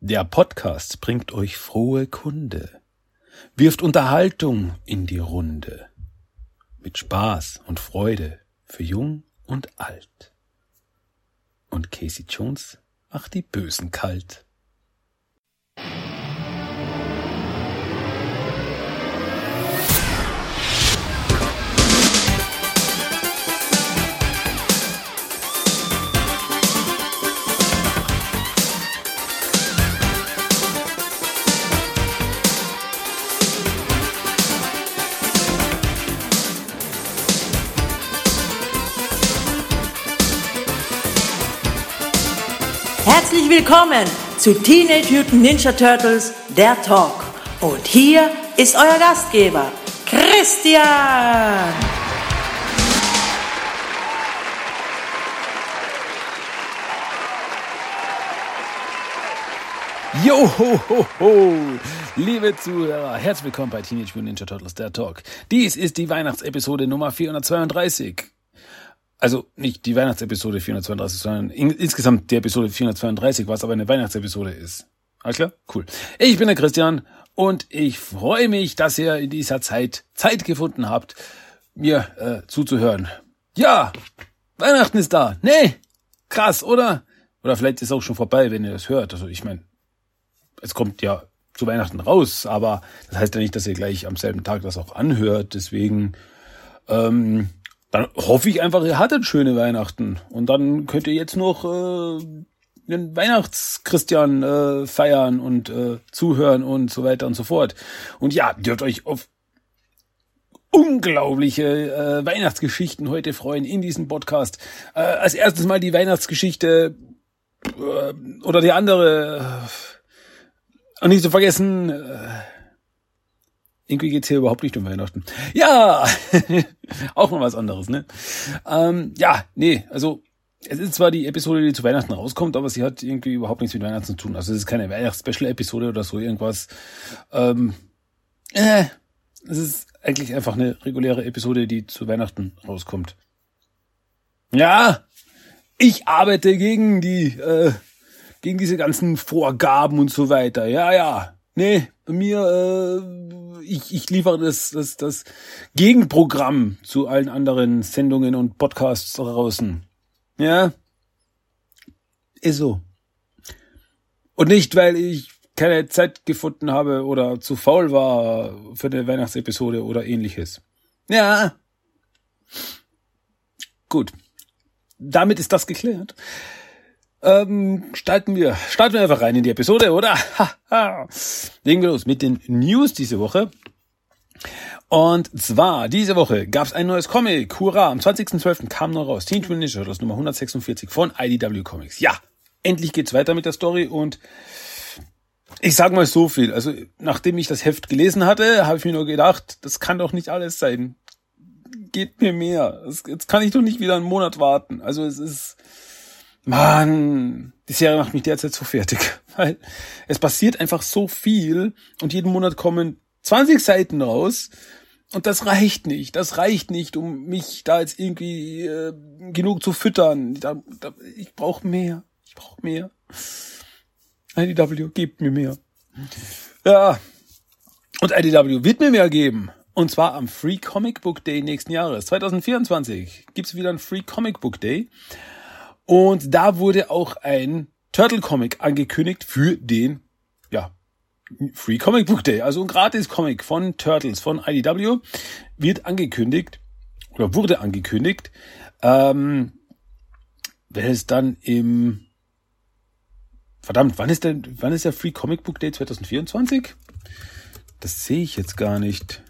Der Podcast bringt euch frohe Kunde, wirft Unterhaltung in die Runde, mit Spaß und Freude für Jung und Alt. Und Casey Jones macht die Bösen kalt. Willkommen zu Teenage Mutant Ninja Turtles, der Talk. Und hier ist euer Gastgeber, Christian. Jo, ho, ho, ho. Liebe Zuhörer, herzlich willkommen bei Teenage Mutant Ninja Turtles, der Talk. Dies ist die Weihnachtsepisode Nummer 432. Also nicht die Weihnachtsepisode 432, sondern in, insgesamt die Episode 432, was aber eine Weihnachtsepisode ist. Alles klar? Cool. Ich bin der Christian und ich freue mich, dass ihr in dieser Zeit Zeit gefunden habt, mir äh, zuzuhören. Ja, Weihnachten ist da. Nee, krass, oder? Oder vielleicht ist es auch schon vorbei, wenn ihr das hört. Also ich meine, es kommt ja zu Weihnachten raus, aber das heißt ja nicht, dass ihr gleich am selben Tag das auch anhört. Deswegen, ähm, dann hoffe ich einfach, ihr hattet schöne Weihnachten. Und dann könnt ihr jetzt noch äh, den Weihnachtschristian äh, feiern und äh, zuhören und so weiter und so fort. Und ja, dürft euch auf unglaubliche äh, Weihnachtsgeschichten heute freuen in diesem Podcast. Äh, als erstes mal die Weihnachtsgeschichte äh, oder die andere. Äh, und nicht zu vergessen, äh, irgendwie geht's hier überhaupt nicht um Weihnachten. Ja, auch mal was anderes, ne? Ähm, ja, nee, also es ist zwar die Episode, die zu Weihnachten rauskommt, aber sie hat irgendwie überhaupt nichts mit Weihnachten zu tun. Also es ist keine Weihnachts-Special-Episode oder so irgendwas. Ähm, äh, es ist eigentlich einfach eine reguläre Episode, die zu Weihnachten rauskommt. Ja, ich arbeite gegen die äh, gegen diese ganzen Vorgaben und so weiter. Ja, ja. Nee, mir, äh, ich, ich liefere das, das, das Gegenprogramm zu allen anderen Sendungen und Podcasts draußen. Ja. Ist so. Und nicht, weil ich keine Zeit gefunden habe oder zu faul war für eine Weihnachtsepisode oder ähnliches. Ja. Gut. Damit ist das geklärt. Ähm, starten wir, starten wir einfach rein in die Episode, oder? Legen wir los mit den News diese Woche. Und zwar, diese Woche gab es ein neues Comic. Hurra, am 20.12. kam noch raus. Teen Twin Ninja Turtles Nummer 146 von IDW Comics. Ja, endlich geht's weiter mit der Story und ich sag mal so viel. Also, nachdem ich das Heft gelesen hatte, habe ich mir nur gedacht, das kann doch nicht alles sein. Geht mir mehr. Jetzt kann ich doch nicht wieder einen Monat warten. Also, es ist, Mann, die Serie macht mich derzeit so fertig, weil es passiert einfach so viel und jeden Monat kommen 20 Seiten raus und das reicht nicht. Das reicht nicht, um mich da jetzt irgendwie äh, genug zu füttern. Da, da, ich brauche mehr. Ich brauche mehr. IDW, gebt mir mehr. Ja. Und IDW wird mir mehr geben. Und zwar am Free Comic Book Day nächsten Jahres. 2024 gibt's wieder einen Free Comic Book Day. Und da wurde auch ein Turtle Comic angekündigt für den, ja, Free Comic Book Day. Also ein gratis Comic von Turtles, von IDW, wird angekündigt, oder wurde angekündigt, ähm, welches dann im, verdammt, wann ist denn, wann ist der Free Comic Book Day 2024? Das sehe ich jetzt gar nicht.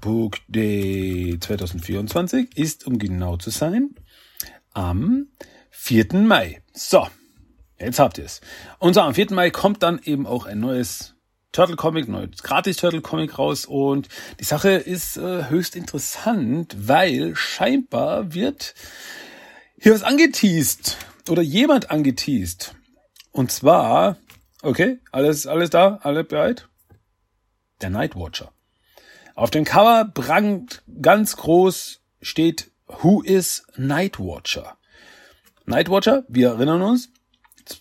Book Day 2024 ist, um genau zu sein, am 4. Mai. So, jetzt habt ihr es. Und so, am 4. Mai kommt dann eben auch ein neues Turtle Comic, neues gratis Turtle Comic raus und die Sache ist äh, höchst interessant, weil scheinbar wird hier was angeteased oder jemand angeteased. Und zwar, okay, alles, alles da, alle bereit? Der Nightwatcher. Auf dem Cover prangt ganz groß steht Who is Nightwatcher? Nightwatcher, wir erinnern uns,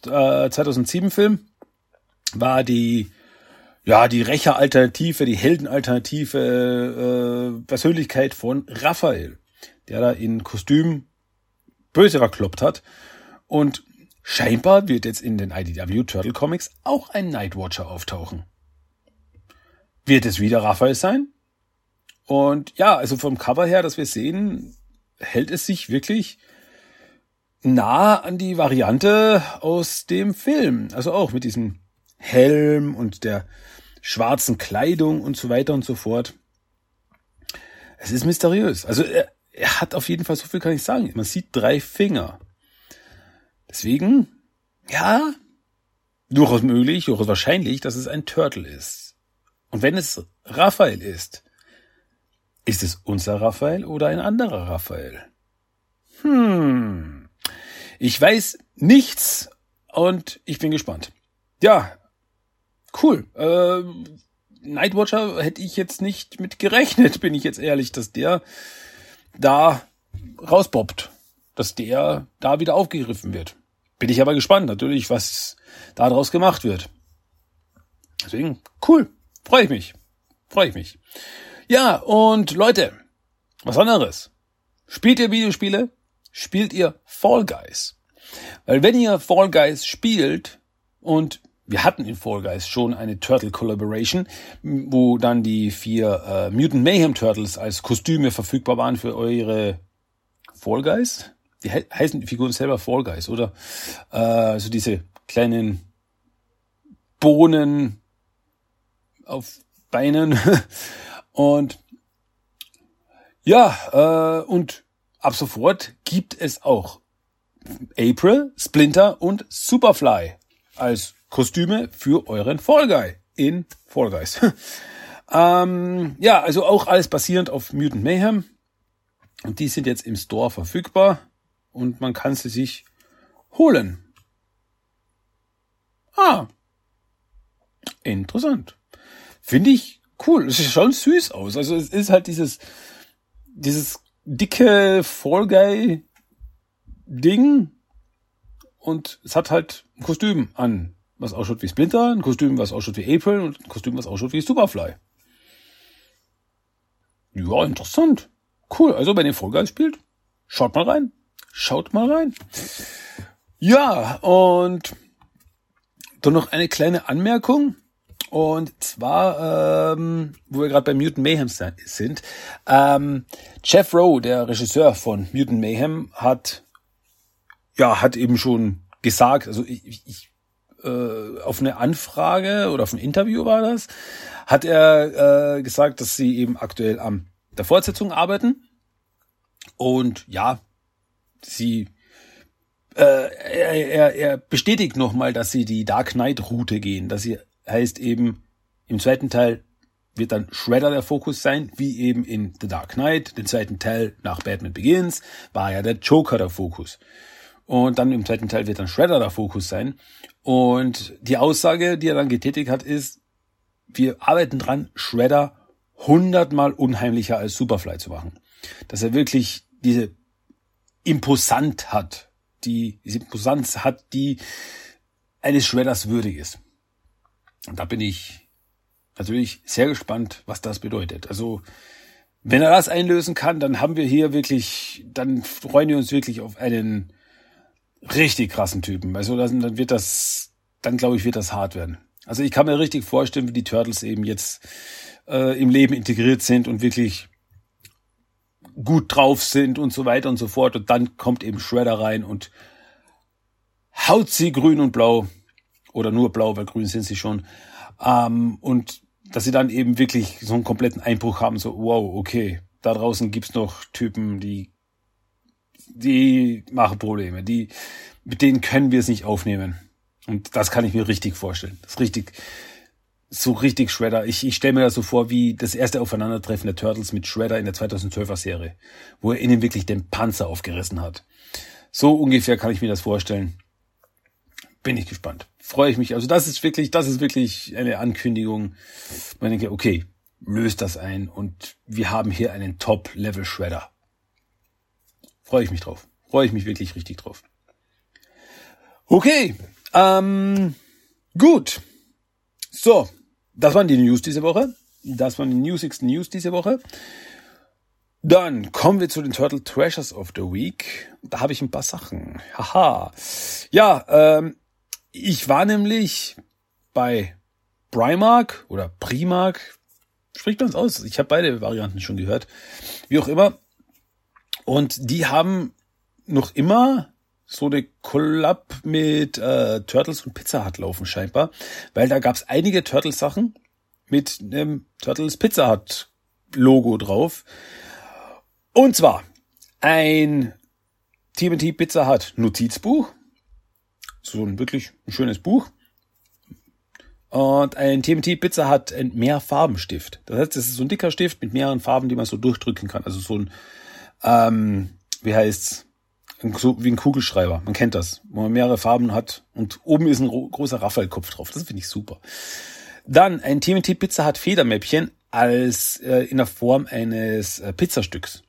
äh, 2007 Film, war die ja die Rächer-Alternative, die Heldenalternative äh, Persönlichkeit von Raphael, der da in Kostüm böse verkloppt hat. Und scheinbar wird jetzt in den IDW Turtle Comics auch ein Nightwatcher auftauchen. Wird es wieder Raphael sein? Und ja, also vom Cover her, das wir sehen, hält es sich wirklich nah an die Variante aus dem Film. Also auch mit diesem Helm und der schwarzen Kleidung und so weiter und so fort. Es ist mysteriös. Also er, er hat auf jeden Fall, so viel kann ich sagen. Man sieht drei Finger. Deswegen, ja, durchaus möglich, durchaus wahrscheinlich, dass es ein Turtle ist. Und wenn es Raphael ist, ist es unser Raphael oder ein anderer Raphael? Hm. Ich weiß nichts und ich bin gespannt. Ja, cool. Äh, Nightwatcher hätte ich jetzt nicht mit gerechnet, bin ich jetzt ehrlich, dass der da rauspoppt, dass der da wieder aufgegriffen wird. Bin ich aber gespannt, natürlich, was da draus gemacht wird. Deswegen, cool. Freue ich mich. Freue ich mich. Ja, und Leute, was anderes. Spielt ihr Videospiele? Spielt ihr Fall Guys? Weil wenn ihr Fall Guys spielt und wir hatten in Fall Guys schon eine Turtle Collaboration, wo dann die vier äh, Mutant Mayhem Turtles als Kostüme verfügbar waren für eure Fall Guys. Die he heißen die Figuren selber Fall Guys, oder? Äh, also diese kleinen Bohnen auf Beinen. und ja, äh, und ab sofort gibt es auch April, Splinter und Superfly als Kostüme für euren Fall Guy in Fall Guys. ähm, ja, also auch alles basierend auf Mutant Mayhem. Und die sind jetzt im Store verfügbar und man kann sie sich holen. Ah, interessant. Finde ich cool. Es sieht schon süß aus. Also es ist halt dieses, dieses dicke Fall Guy Ding und es hat halt ein Kostüm an was ausschaut wie Splinter, ein Kostüm, was ausschaut wie April und ein Kostüm, was ausschaut wie Superfly. Ja, interessant. Cool. Also, wenn ihr Fall Guys spielt, schaut mal rein. Schaut mal rein. Ja, und dann noch eine kleine Anmerkung. Und zwar, ähm, wo wir gerade bei Mutant Mayhem sind. Ähm, Jeff Rowe, der Regisseur von Mutant Mayhem, hat ja hat eben schon gesagt, also ich, ich äh, auf eine Anfrage oder auf ein Interview war das, hat er äh, gesagt, dass sie eben aktuell am der Fortsetzung arbeiten. Und ja, sie äh, er, er, bestätigt nochmal, dass sie die Dark Knight Route gehen. dass sie heißt eben im zweiten Teil wird dann Shredder der Fokus sein, wie eben in The Dark Knight. Den zweiten Teil nach Batman Begins war ja der Joker der Fokus. Und dann im zweiten Teil wird dann Shredder der Fokus sein. Und die Aussage, die er dann getätigt hat, ist, wir arbeiten dran, Shredder hundertmal unheimlicher als Superfly zu machen. Dass er wirklich diese Imposant hat, die, diese Imposanz hat, die eines Shredders würdig ist. Und da bin ich natürlich sehr gespannt, was das bedeutet. Also, wenn er das einlösen kann, dann haben wir hier wirklich, dann freuen wir uns wirklich auf einen richtig krassen Typen. Also dann wird das, dann glaube ich, wird das hart werden. Also ich kann mir richtig vorstellen, wie die Turtles eben jetzt äh, im Leben integriert sind und wirklich gut drauf sind und so weiter und so fort. Und dann kommt eben Shredder rein und haut sie grün und blau oder nur blau, weil grün sind sie schon. Ähm, und dass sie dann eben wirklich so einen kompletten Einbruch haben, so wow, okay, da draußen gibt's noch Typen, die die machen Probleme. Die, mit denen können wir es nicht aufnehmen. Und das kann ich mir richtig vorstellen. Das ist richtig, so richtig Shredder. Ich, ich stelle mir das so vor wie das erste Aufeinandertreffen der Turtles mit Shredder in der 2012er Serie, wo er ihnen wirklich den Panzer aufgerissen hat. So ungefähr kann ich mir das vorstellen. Bin ich gespannt. Freue ich mich. Also das ist wirklich, das ist wirklich eine Ankündigung. Man denke, okay, löst das ein und wir haben hier einen Top-Level-Shredder. Freue ich mich drauf. Freue ich mich wirklich richtig drauf. Okay, ähm, gut. So, das waren die News diese Woche. Das waren die Newsigsten News diese Woche. Dann kommen wir zu den Turtle Treasures of the Week. Da habe ich ein paar Sachen. Haha. Ja, ähm, ich war nämlich bei Primark oder Primark. Spricht uns aus. Ich habe beide Varianten schon gehört. Wie auch immer. Und die haben noch immer so eine Collab mit äh, Turtles und Pizza Hut laufen scheinbar. Weil da gab's einige Turtles-Sachen mit einem Turtles Pizza Hut Logo drauf. Und zwar ein TMT Pizza Hut Notizbuch. So ein wirklich schönes Buch. Und ein TMT Pizza hat ein Mehrfarbenstift. Das heißt, das ist so ein dicker Stift mit mehreren Farben, die man so durchdrücken kann. Also so ein, ähm, wie heißt's? So wie ein Kugelschreiber. Man kennt das, wo man mehrere Farben hat und oben ist ein großer Raphael-Kopf drauf. Das finde ich super. Dann ein TMT Pizza hat Federmäppchen als äh, in der Form eines äh, Pizzastücks.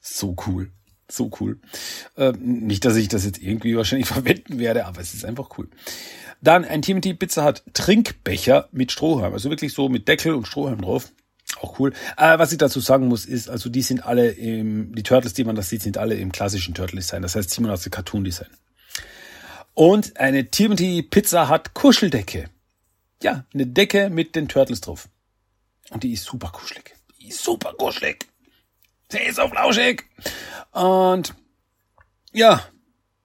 So cool. So cool. Äh, nicht, dass ich das jetzt irgendwie wahrscheinlich verwenden werde, aber es ist einfach cool. Dann ein TMT Pizza hat Trinkbecher mit Strohhalm. Also wirklich so mit Deckel und Strohhalm drauf. Auch cool. Äh, was ich dazu sagen muss, ist, also die sind alle im, die Turtles, die man da sieht, sind alle im klassischen Turtle-Design. Das heißt, Simon aus dem Cartoon-Design. Und eine TMT Pizza hat Kuscheldecke. Ja, eine Decke mit den Turtles drauf. Und die ist super kuschelig. Die ist super kuschelig. Sie ist auf flauschig. Und ja,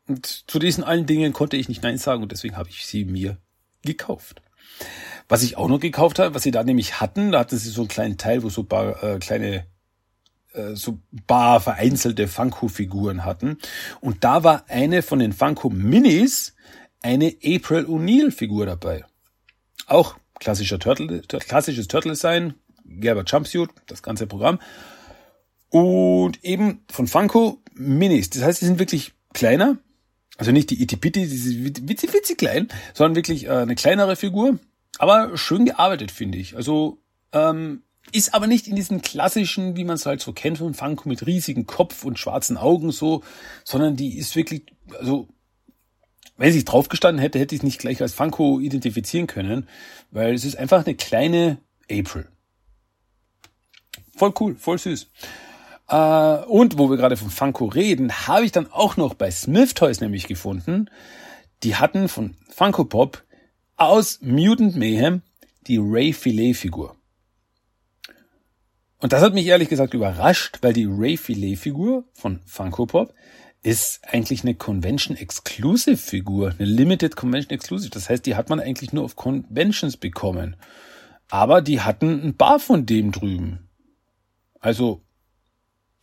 und zu diesen allen Dingen konnte ich nicht Nein sagen und deswegen habe ich sie mir gekauft. Was ich auch noch gekauft habe, was sie da nämlich hatten, da hatten sie so einen kleinen Teil, wo so paar äh, kleine äh, so bar vereinzelte Funko-Figuren hatten. Und da war eine von den Funko Minis eine April O'Neil-Figur dabei. Auch klassischer Turtle, klassisches Turtle-Design, gelber Jumpsuit, das ganze Programm. Und eben von Funko Minis. Das heißt, die sind wirklich kleiner. Also nicht die Itipiti, die sind witzig, witzig klein, sondern wirklich äh, eine kleinere Figur. Aber schön gearbeitet, finde ich. Also ähm, ist aber nicht in diesen klassischen, wie man es halt so kennt von Funko mit riesigen Kopf und schwarzen Augen so, sondern die ist wirklich, also wenn sie drauf gestanden hätte, hätte ich es nicht gleich als Funko identifizieren können, weil es ist einfach eine kleine April. Voll cool, voll süß. Äh, und wo wir gerade von Funko reden, habe ich dann auch noch bei Smith Toys nämlich gefunden. Die hatten von Funko Pop aus Mutant Mayhem die Ray Filet Figur. Und das hat mich ehrlich gesagt überrascht, weil die Ray Filet Figur von Funko Pop ist eigentlich eine Convention Exclusive Figur, eine Limited Convention Exclusive. Das heißt, die hat man eigentlich nur auf Conventions bekommen. Aber die hatten ein paar von dem drüben. Also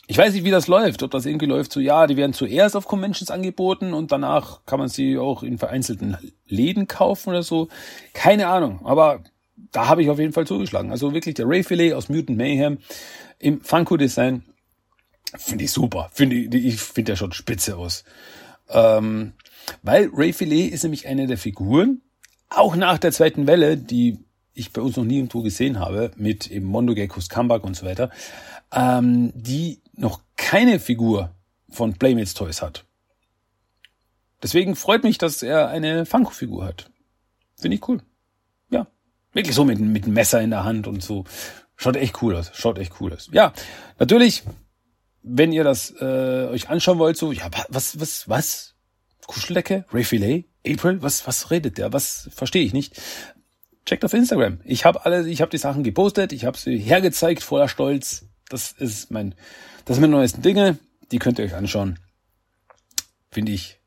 ich weiß nicht, wie das läuft, ob das irgendwie läuft so, ja, die werden zuerst auf Conventions angeboten und danach kann man sie auch in vereinzelten Läden kaufen oder so. Keine Ahnung, aber da habe ich auf jeden Fall zugeschlagen. Also wirklich der Ray Filet aus Mutant Mayhem im Funko Design finde ich super. Finde ich, ich finde der schaut spitze aus. Ähm, weil Ray Filet ist nämlich eine der Figuren, auch nach der zweiten Welle, die ich bei uns noch nirgendwo gesehen habe, mit eben Mondo Geckos Comeback und so weiter, ähm, die noch keine Figur von Playmates Toys hat. Deswegen freut mich, dass er eine Funko-Figur hat. Finde ich cool. Ja. Wirklich so mit, mit Messer in der Hand und so. Schaut echt cool aus. Schaut echt cool aus. Ja, natürlich, wenn ihr das äh, euch anschauen wollt, so, ja, was, was, was? Kuscheldecke? Ray Filet? April? Was, was redet der? Was verstehe ich nicht? Checkt auf Instagram. Ich habe alle, ich habe die Sachen gepostet, ich habe sie hergezeigt voller Stolz. Das ist mein, das sind meine neuesten Dinge. Die könnt ihr euch anschauen. Finde ich,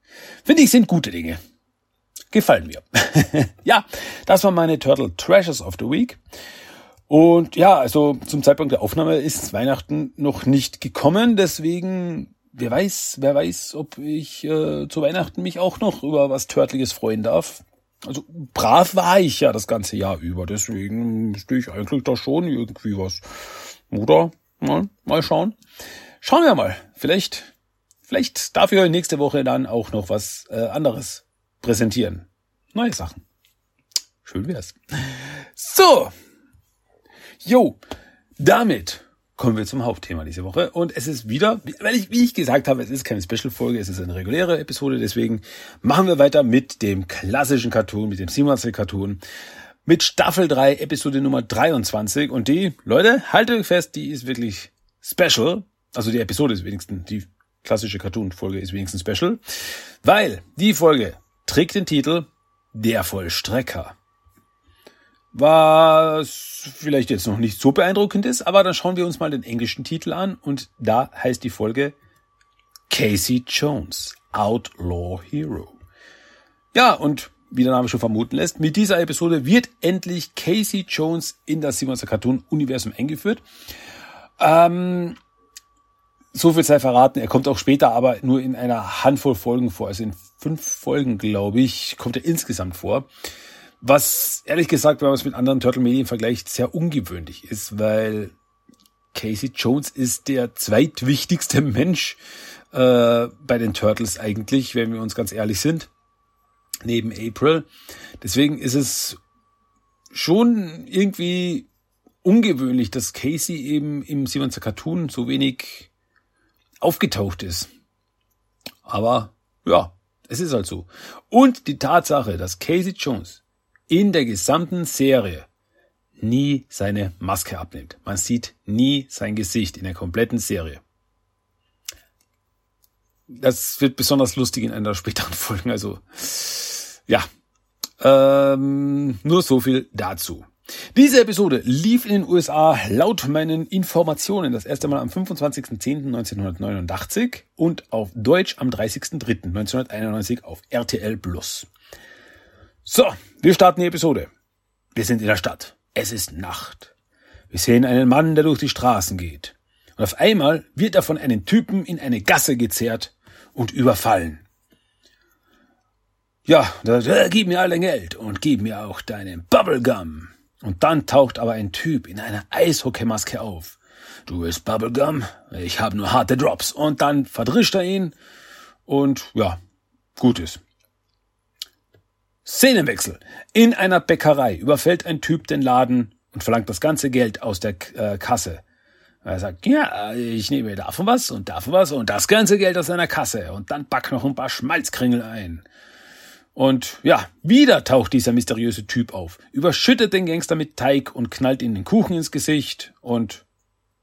finde ich, sind gute Dinge. Gefallen mir. ja, das waren meine Turtle Treasures of the Week. Und ja, also zum Zeitpunkt der Aufnahme ist Weihnachten noch nicht gekommen, deswegen wer weiß, wer weiß, ob ich äh, zu Weihnachten mich auch noch über was Törtliches freuen darf. Also brav war ich ja das ganze Jahr über, deswegen stehe ich eigentlich da schon irgendwie was. Oder? Mal, mal schauen. Schauen wir mal. Vielleicht, vielleicht darf ich euch nächste Woche dann auch noch was äh, anderes präsentieren. Neue Sachen. Schön wär's. So. Jo, damit kommen wir zum Hauptthema diese Woche. Und es ist wieder, weil ich, wie ich gesagt habe, es ist keine Special-Folge, es ist eine reguläre Episode. Deswegen machen wir weiter mit dem klassischen Cartoon, mit dem Simonsel Cartoon. Mit Staffel 3, Episode Nummer 23. Und die, Leute, haltet euch fest, die ist wirklich special. Also die Episode ist wenigstens, die klassische Cartoon-Folge ist wenigstens special. Weil die Folge trägt den Titel Der Vollstrecker. Was vielleicht jetzt noch nicht so beeindruckend ist, aber dann schauen wir uns mal den englischen Titel an und da heißt die Folge Casey Jones, Outlaw Hero. Ja, und wie der Name schon vermuten lässt, mit dieser Episode wird endlich Casey Jones in das Simons Cartoon Universum eingeführt. Ähm, so viel sei verraten, er kommt auch später, aber nur in einer Handvoll Folgen vor. Also in fünf Folgen, glaube ich, kommt er insgesamt vor. Was ehrlich gesagt, wenn man es mit anderen Turtle-Medien vergleicht, sehr ungewöhnlich ist, weil Casey Jones ist der zweitwichtigste Mensch äh, bei den Turtles eigentlich, wenn wir uns ganz ehrlich sind neben April. Deswegen ist es schon irgendwie ungewöhnlich, dass Casey eben im Simonser Cartoon so wenig aufgetaucht ist. Aber ja, es ist halt so. Und die Tatsache, dass Casey Jones in der gesamten Serie nie seine Maske abnimmt. Man sieht nie sein Gesicht in der kompletten Serie. Das wird besonders lustig in einer späteren Folge. Also ja, ähm, nur so viel dazu. Diese Episode lief in den USA laut meinen Informationen das erste Mal am 25.10.1989 und auf Deutsch am 30.03.1991 auf RTL Plus. So, wir starten die Episode. Wir sind in der Stadt. Es ist Nacht. Wir sehen einen Mann, der durch die Straßen geht. Und auf einmal wird er von einem Typen in eine Gasse gezerrt und überfallen. Ja, da äh, gib mir all dein Geld und gib mir auch deinen Bubblegum. Und dann taucht aber ein Typ in einer Eishockeymaske auf. Du bist Bubblegum, ich habe nur harte Drops. Und dann verdrischt er ihn und ja, gut ist. Szenenwechsel. In einer Bäckerei überfällt ein Typ den Laden und verlangt das ganze Geld aus der äh, Kasse. Er sagt, ja, ich nehme davon was und davon was und das ganze Geld aus seiner Kasse und dann back noch ein paar Schmalzkringel ein. Und ja, wieder taucht dieser mysteriöse Typ auf, überschüttet den Gangster mit Teig und knallt ihm den Kuchen ins Gesicht und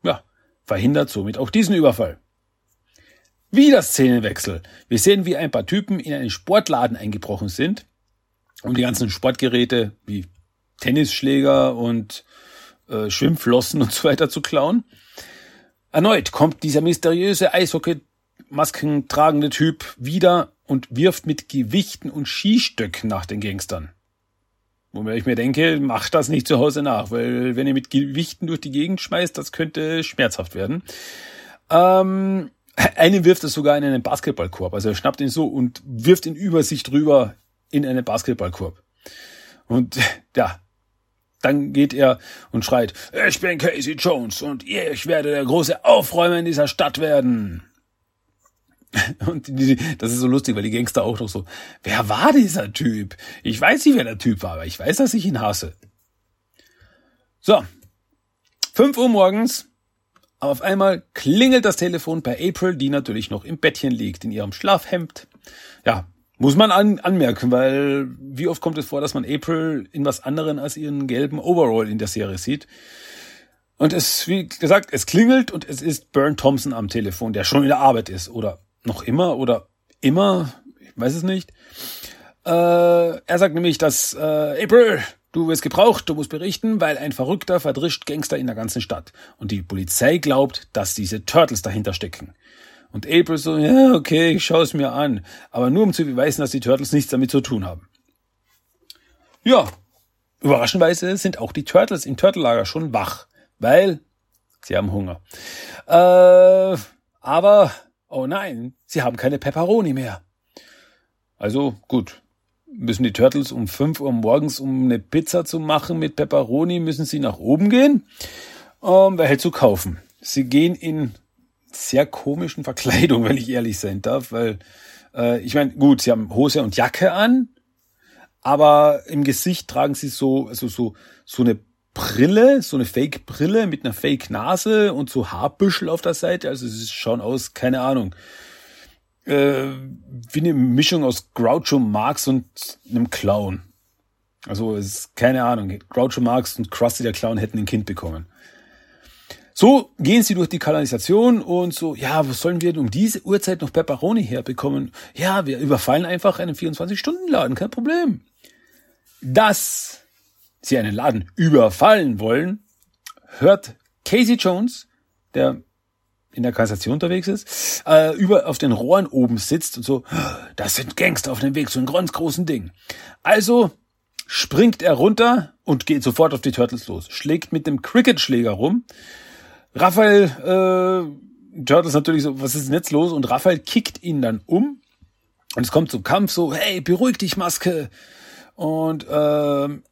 ja, verhindert somit auch diesen Überfall. Wieder Szenenwechsel. Wir sehen, wie ein paar Typen in einen Sportladen eingebrochen sind, um die ganzen Sportgeräte wie Tennisschläger und äh, Schwimmflossen und so weiter zu klauen. Erneut kommt dieser mysteriöse Eishockey-Masken tragende Typ wieder und wirft mit Gewichten und Skistöcken nach den Gangstern. Wobei ich mir denke, macht das nicht zu Hause nach, weil wenn ihr mit Gewichten durch die Gegend schmeißt, das könnte schmerzhaft werden. Ähm, eine wirft es sogar in einen Basketballkorb. Also er schnappt ihn so und wirft ihn über sich drüber in einen Basketballkorb. Und ja, dann geht er und schreit, ich bin Casey Jones und ich werde der große Aufräumer in dieser Stadt werden. Und die, das ist so lustig, weil die Gangster auch noch so, wer war dieser Typ? Ich weiß nicht, wer der Typ war, aber ich weiß, dass ich ihn hasse. So. fünf Uhr morgens. Auf einmal klingelt das Telefon bei April, die natürlich noch im Bettchen liegt, in ihrem Schlafhemd. Ja, muss man an, anmerken, weil wie oft kommt es vor, dass man April in was anderen als ihren gelben Overall in der Serie sieht. Und es, wie gesagt, es klingelt und es ist Burn Thompson am Telefon, der schon in der Arbeit ist oder noch immer oder immer, ich weiß es nicht. Äh, er sagt nämlich, dass äh, April, du wirst gebraucht, du musst berichten, weil ein Verrückter verdrischt Gangster in der ganzen Stadt. Und die Polizei glaubt, dass diese Turtles dahinter stecken. Und April so, ja, okay, ich schaue es mir an. Aber nur um zu beweisen, dass die Turtles nichts damit zu tun haben. Ja, überraschenderweise sind auch die Turtles im Turtellager schon wach, weil sie haben Hunger. Äh, aber Oh nein, sie haben keine Pepperoni mehr. Also gut, müssen die Turtles um fünf Uhr morgens, um eine Pizza zu machen mit Pepperoni, müssen sie nach oben gehen, um welche zu kaufen. Sie gehen in sehr komischen Verkleidung, wenn ich ehrlich sein darf, weil äh, ich meine, gut, sie haben Hose und Jacke an, aber im Gesicht tragen sie so, also so, so eine Brille, so eine Fake-Brille mit einer Fake-Nase und so Haarbüschel auf der Seite. Also sie schauen aus, keine Ahnung, äh, wie eine Mischung aus Groucho Marx und einem Clown. Also es ist keine Ahnung. Groucho Marx und Krusty der Clown hätten ein Kind bekommen. So gehen sie durch die Kanalisation und so, ja, wo sollen wir um diese Uhrzeit noch Pepperoni herbekommen? Ja, wir überfallen einfach einen 24-Stunden-Laden, kein Problem. Dass sie einen Laden überfallen wollen, hört Casey Jones, der in der Kassation unterwegs ist, äh, über auf den Rohren oben sitzt und so, das sind Gangster auf dem Weg zu einem ganz großen Ding. Also springt er runter und geht sofort auf die Turtles los, schlägt mit dem Cricket-Schläger rum. Raphael, äh, Turtles natürlich so, was ist denn jetzt los? Und Raphael kickt ihn dann um und es kommt zum Kampf so, hey, beruhig dich, Maske. Und ähm,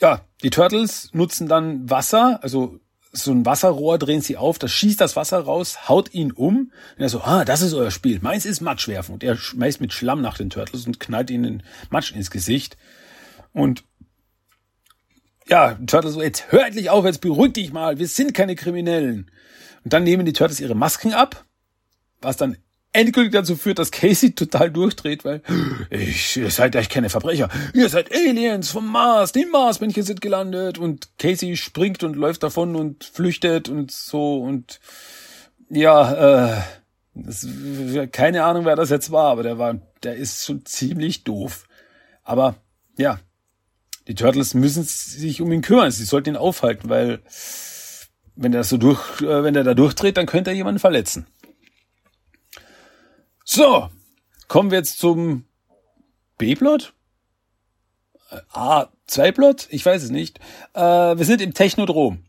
ja, die Turtles nutzen dann Wasser, also so ein Wasserrohr drehen sie auf, das schießt das Wasser raus, haut ihn um. Und er so, ah, das ist euer Spiel. Meins ist Matsch werfen. Und er schmeißt mit Schlamm nach den Turtles und knallt ihnen Matsch ins Gesicht. Und ja, Turtles so, jetzt hör endlich auf, jetzt beruhig dich mal, wir sind keine Kriminellen. Und dann nehmen die Turtles ihre Masken ab, was dann endgültig dazu führt, dass Casey total durchdreht, weil ich, ihr seid echt keine Verbrecher. Ihr seid Aliens vom Mars. Die Marsmännchen sind gelandet. Und Casey springt und läuft davon und flüchtet und so und ja, äh, das, keine Ahnung, wer das jetzt war, aber der war, der ist schon ziemlich doof. Aber ja, die Turtles müssen sich um ihn kümmern. Sie sollten ihn aufhalten, weil wenn er so durch, äh, wenn er da durchdreht, dann könnte er jemanden verletzen. So, kommen wir jetzt zum B-Plot? A2-Plot? Ich weiß es nicht. Äh, wir sind im Technodrom.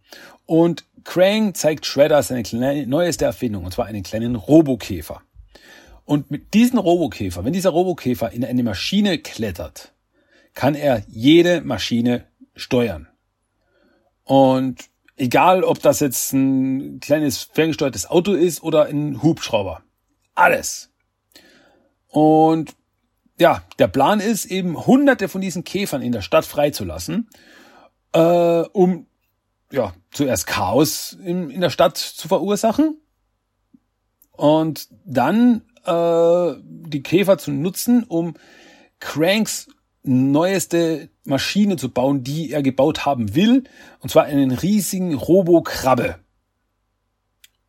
Und Krang zeigt Shredder seine kleine, neueste Erfindung, und zwar einen kleinen Robokäfer. Und mit diesem Robokäfer, wenn dieser Robokäfer in eine Maschine klettert, kann er jede Maschine steuern. Und egal, ob das jetzt ein kleines ferngesteuertes Auto ist oder ein Hubschrauber. Alles. Und ja, der Plan ist eben, hunderte von diesen Käfern in der Stadt freizulassen, äh, um ja zuerst Chaos in, in der Stadt zu verursachen und dann äh, die Käfer zu nutzen, um Cranks neueste Maschine zu bauen, die er gebaut haben will, und zwar einen riesigen Robo-Krabbe,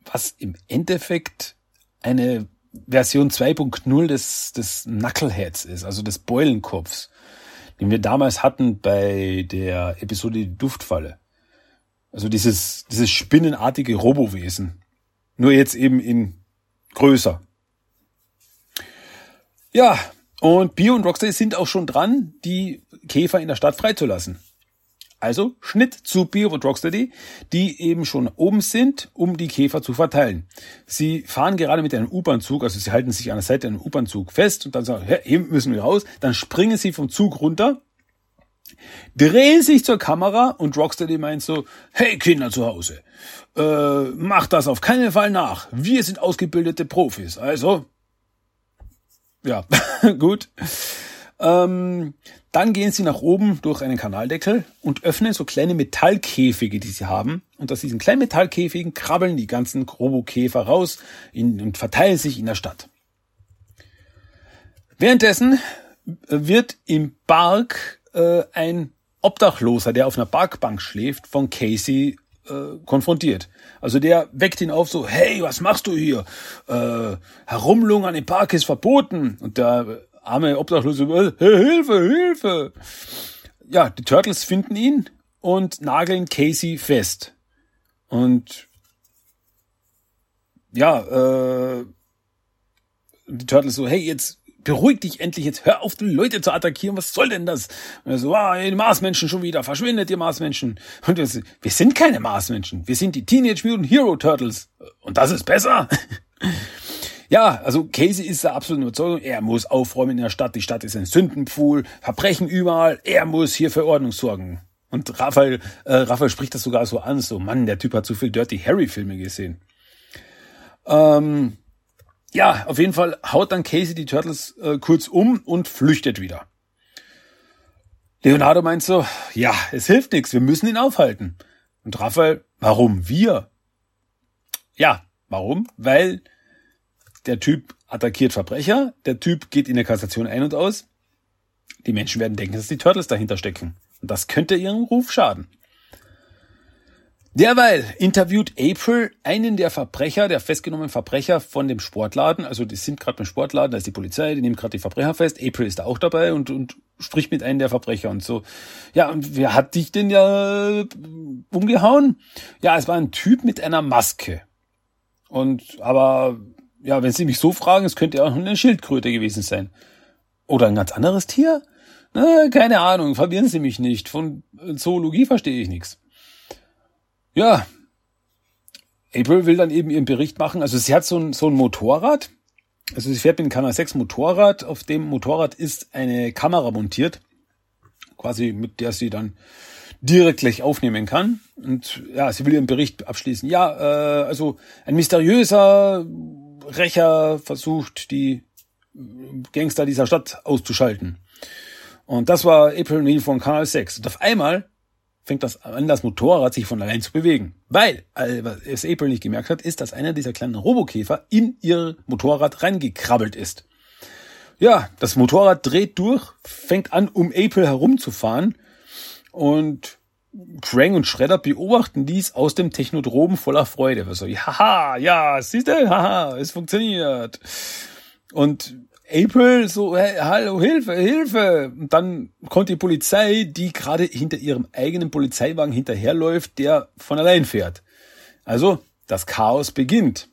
was im Endeffekt eine Version 2.0 des, des Knuckleheads ist, also des Beulenkopfs, den wir damals hatten bei der Episode Die Duftfalle. Also dieses, dieses spinnenartige Robowesen. Nur jetzt eben in größer. Ja, und Bio und Rocksteady sind auch schon dran, die Käfer in der Stadt freizulassen. Also Schnitt zu Bio und Rocksteady, die eben schon oben sind, um die Käfer zu verteilen. Sie fahren gerade mit einem U-Bahn-Zug, also sie halten sich an der Seite einen U-Bahn-Zug fest und dann sagen, hier müssen wir raus. Dann springen sie vom Zug runter, drehen sich zur Kamera und Rocksteady meint so, hey Kinder zu Hause, äh, macht das auf keinen Fall nach. Wir sind ausgebildete Profis. Also, ja, gut. Ähm, dann gehen sie nach oben durch einen Kanaldeckel und öffnen so kleine Metallkäfige, die sie haben. Und aus diesen kleinen Metallkäfigen krabbeln die ganzen Robokäfer raus in, und verteilen sich in der Stadt. Währenddessen wird im Park äh, ein Obdachloser, der auf einer Parkbank schläft, von Casey äh, konfrontiert. Also der weckt ihn auf so, hey, was machst du hier? Äh, Herumlungern im Park ist verboten. Und der arme Obdachlose, hey, Hilfe, Hilfe. Ja, die Turtles finden ihn und nageln Casey fest. Und ja, äh, die Turtles so, hey, jetzt beruhig dich endlich, jetzt hör auf, die Leute zu attackieren, was soll denn das? Und er so, ah, die Marsmenschen schon wieder, verschwindet ihr Marsmenschen. Und wir, so, wir sind keine Marsmenschen, wir sind die Teenage Mutant Hero Turtles. Und das ist besser. Ja, also Casey ist der absolute Überzeugung, er muss aufräumen in der Stadt. Die Stadt ist ein Sündenpfuhl, Verbrechen überall. Er muss hier für Ordnung sorgen. Und Raphael, äh, Raphael spricht das sogar so an, so Mann, der Typ hat zu viel Dirty Harry Filme gesehen. Ähm, ja, auf jeden Fall haut dann Casey die Turtles äh, kurz um und flüchtet wieder. Leonardo meint so, ja, es hilft nichts, wir müssen ihn aufhalten. Und Raphael, warum wir? Ja, warum? Weil der Typ attackiert Verbrecher, der Typ geht in der Kassation ein und aus. Die Menschen werden denken, dass die Turtles dahinter stecken. Und das könnte ihrem Ruf schaden. Derweil interviewt April einen der Verbrecher, der festgenommenen Verbrecher von dem Sportladen. Also die sind gerade beim Sportladen, da ist die Polizei, die nehmen gerade die Verbrecher fest. April ist da auch dabei und, und spricht mit einem der Verbrecher und so. Ja, und wer hat dich denn ja umgehauen? Ja, es war ein Typ mit einer Maske. Und aber ja, wenn Sie mich so fragen, es könnte auch eine Schildkröte gewesen sein. Oder ein ganz anderes Tier? Na, keine Ahnung, verwirren Sie mich nicht. Von Zoologie verstehe ich nichts. Ja, April will dann eben ihren Bericht machen. Also sie hat so ein, so ein Motorrad. Also sie fährt mit einem Kanal 6 Motorrad. Auf dem Motorrad ist eine Kamera montiert. Quasi mit der sie dann direkt gleich aufnehmen kann. Und ja, sie will ihren Bericht abschließen. Ja, äh, also ein mysteriöser Rächer versucht, die Gangster dieser Stadt auszuschalten. Und das war April Neal von Kanal 6. Und auf einmal fängt das an, das Motorrad sich von allein zu bewegen. Weil, äh, was April nicht gemerkt hat, ist, dass einer dieser kleinen Robokäfer in ihr Motorrad reingekrabbelt ist. Ja, das Motorrad dreht durch, fängt an, um April herumzufahren und Krang und Shredder beobachten dies aus dem Technodrom voller Freude. Also, haha, ja, siehst du, haha, es funktioniert. Und April so, hey, hallo, Hilfe, Hilfe. Und dann kommt die Polizei, die gerade hinter ihrem eigenen Polizeiwagen hinterherläuft, der von allein fährt. Also, das Chaos beginnt.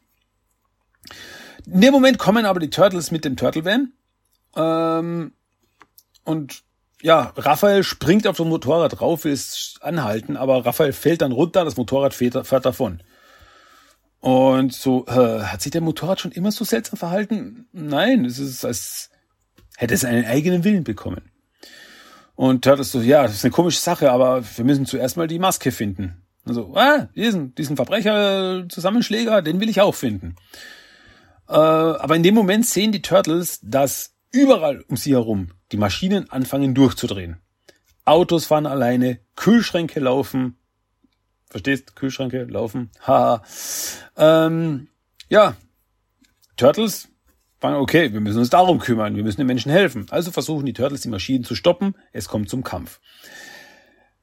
In dem Moment kommen aber die Turtles mit dem Turtle Van. Ähm, und ja, Raphael springt auf das Motorrad drauf, will es anhalten, aber Raphael fällt dann runter, das Motorrad fährt, fährt davon. Und so, äh, hat sich der Motorrad schon immer so seltsam verhalten? Nein, es ist, als hätte es einen eigenen Willen bekommen. Und Turtles so, ja, das ist eine komische Sache, aber wir müssen zuerst mal die Maske finden. Also, ah, diesen, diesen Verbrecher-Zusammenschläger, den will ich auch finden. Äh, aber in dem Moment sehen die Turtles, dass überall um sie herum die Maschinen anfangen durchzudrehen. Autos fahren alleine, Kühlschränke laufen, Verstehst? Kühlschränke laufen. Haha. ähm, ja. Turtles fangen, okay, wir müssen uns darum kümmern. Wir müssen den Menschen helfen. Also versuchen die Turtles, die Maschinen zu stoppen. Es kommt zum Kampf.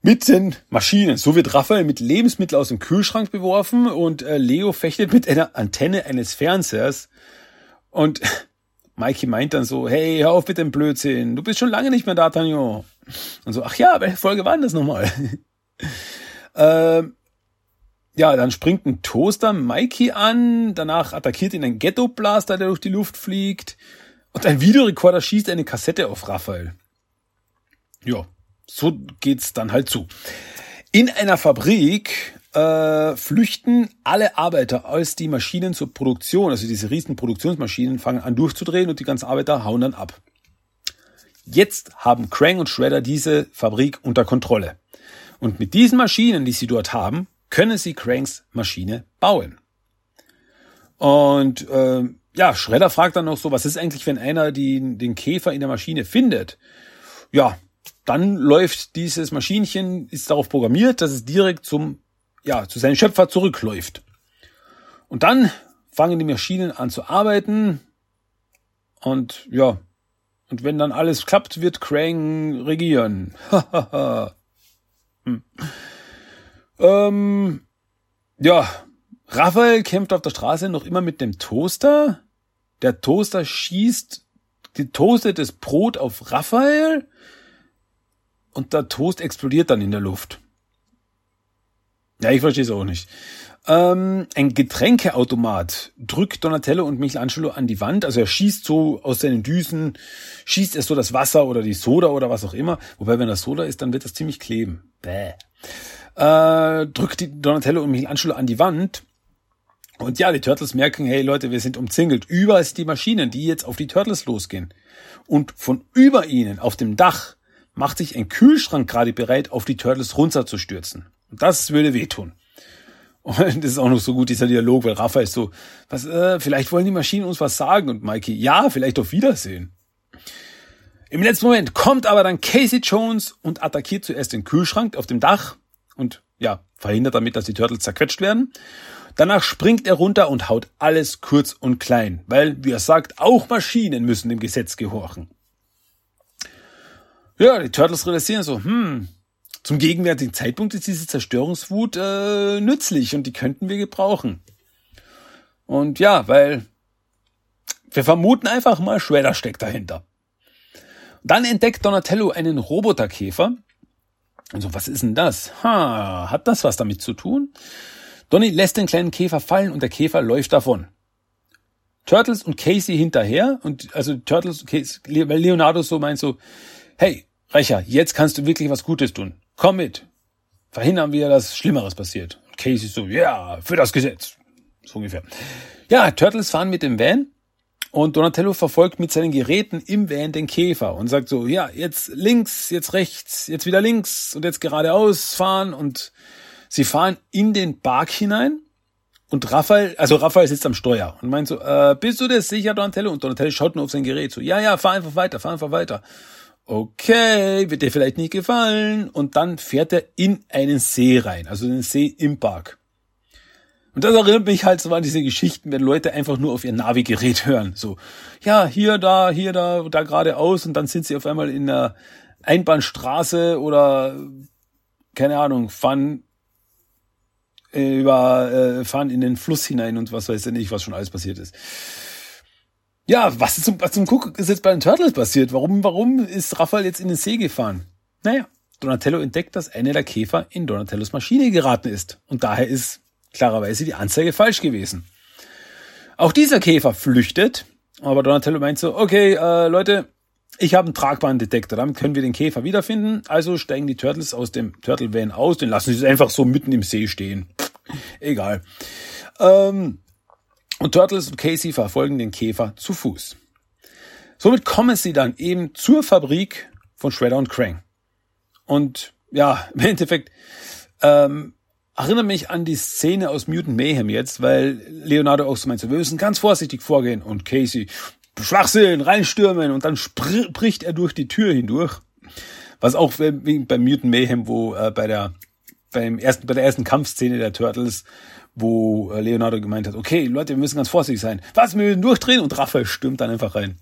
Mit den Maschinen. So wird Raphael mit Lebensmitteln aus dem Kühlschrank beworfen und äh, Leo fechtet mit einer Antenne eines Fernsehers. Und Mikey meint dann so, hey, hör auf mit dem Blödsinn. Du bist schon lange nicht mehr da, Tanjo. Und so, ach ja, welche Folge war denn das nochmal? ähm, ja, dann springt ein Toaster Mikey an, danach attackiert ihn ein Ghetto-Blaster, der durch die Luft fliegt und ein Videorekorder schießt eine Kassette auf Raphael. Ja, so geht's dann halt zu. In einer Fabrik äh, flüchten alle Arbeiter, als die Maschinen zur Produktion, also diese riesen Produktionsmaschinen, fangen an durchzudrehen und die ganzen Arbeiter hauen dann ab. Jetzt haben Krang und Shredder diese Fabrik unter Kontrolle. Und mit diesen Maschinen, die sie dort haben, können sie Cranks Maschine bauen. Und äh, ja, Schredder fragt dann noch so, was ist eigentlich, wenn einer die, den Käfer in der Maschine findet? Ja, dann läuft dieses Maschinchen, ist darauf programmiert, dass es direkt zum, ja, zu seinem Schöpfer zurückläuft. Und dann fangen die Maschinen an zu arbeiten. Und ja, und wenn dann alles klappt, wird Krang regieren. hm. Ähm, ja, Raphael kämpft auf der Straße noch immer mit dem Toaster. Der Toaster schießt getoastetes Brot auf Raphael und der Toast explodiert dann in der Luft. Ja, ich verstehe es auch nicht. Ähm, ein Getränkeautomat drückt Donatello und Michelangelo an die Wand. Also er schießt so aus seinen Düsen, schießt er so das Wasser oder die Soda oder was auch immer. Wobei, wenn das Soda ist, dann wird das ziemlich kleben. Bäh äh, drückt die Donatello und Michelangelo an die Wand. Und ja, die Turtles merken, hey Leute, wir sind umzingelt. Überall sind die Maschinen, die jetzt auf die Turtles losgehen. Und von über ihnen, auf dem Dach, macht sich ein Kühlschrank gerade bereit, auf die Turtles runterzustürzen. Und das würde wehtun. Und das ist auch noch so gut, dieser Dialog, weil Rafa ist so, was, äh, vielleicht wollen die Maschinen uns was sagen. Und Mikey, ja, vielleicht auf Wiedersehen. Im letzten Moment kommt aber dann Casey Jones und attackiert zuerst den Kühlschrank auf dem Dach und ja, verhindert damit, dass die Turtles zerquetscht werden. Danach springt er runter und haut alles kurz und klein, weil, wie er sagt, auch Maschinen müssen dem Gesetz gehorchen. Ja, die Turtles realisieren so, hm, zum gegenwärtigen Zeitpunkt ist diese Zerstörungswut äh, nützlich und die könnten wir gebrauchen. Und ja, weil wir vermuten einfach mal, Shredder steckt dahinter. Dann entdeckt Donatello einen Roboterkäfer. Also, was ist denn das? Ha, hat das was damit zu tun? Donny lässt den kleinen Käfer fallen und der Käfer läuft davon. Turtles und Casey hinterher und also Turtles, Casey, weil Leonardo so meint so, hey, Recher, jetzt kannst du wirklich was Gutes tun. Komm mit. Verhindern wir, dass Schlimmeres passiert. Und Casey so, ja, für das Gesetz. So ungefähr. Ja, Turtles fahren mit dem Van und Donatello verfolgt mit seinen Geräten im Van den Käfer und sagt so, ja, jetzt links, jetzt rechts, jetzt wieder links und jetzt geradeaus fahren und sie fahren in den Park hinein und Raphael, also Raphael sitzt am Steuer und meint so, äh, bist du das sicher, Donatello? Und Donatello schaut nur auf sein Gerät so, ja, ja, fahr einfach weiter, fahr einfach weiter. Okay, wird dir vielleicht nicht gefallen. Und dann fährt er in einen See rein, also den See im Park. Und das erinnert mich halt so an diese Geschichten, wenn Leute einfach nur auf ihr Navigerät hören. So, ja, hier, da, hier, da, da geradeaus und dann sind sie auf einmal in einer Einbahnstraße oder keine Ahnung, fahren äh, über äh, fahren in den Fluss hinein und was weiß ich nicht, was schon alles passiert ist. Ja, was ist zum, was zum Guck ist jetzt bei den Turtles passiert? Warum, warum ist Raphael jetzt in den See gefahren? Naja, Donatello entdeckt, dass einer der Käfer in Donatellos Maschine geraten ist. Und daher ist klarerweise die Anzeige falsch gewesen. Auch dieser Käfer flüchtet, aber Donatello meint so, okay, äh, Leute, ich habe einen tragbaren Detektor, damit können wir den Käfer wiederfinden. Also steigen die Turtles aus dem Turtle Van aus, den lassen sie einfach so mitten im See stehen. Egal. Ähm, und Turtles und Casey verfolgen den Käfer zu Fuß. Somit kommen sie dann eben zur Fabrik von Shredder und Krang. Und ja, im Endeffekt ähm, erinnere mich an die Szene aus Mutant Mayhem jetzt, weil Leonardo auch so meint, wir müssen ganz vorsichtig vorgehen und Casey, Schwachsinn, reinstürmen und dann bricht er durch die Tür hindurch. Was auch wie bei Mutant Mayhem, wo äh, bei der beim ersten bei der ersten Kampfszene der Turtles, wo äh, Leonardo gemeint hat, okay, Leute, wir müssen ganz vorsichtig sein. Was, wir müssen durchdrehen und Raphael stürmt dann einfach rein.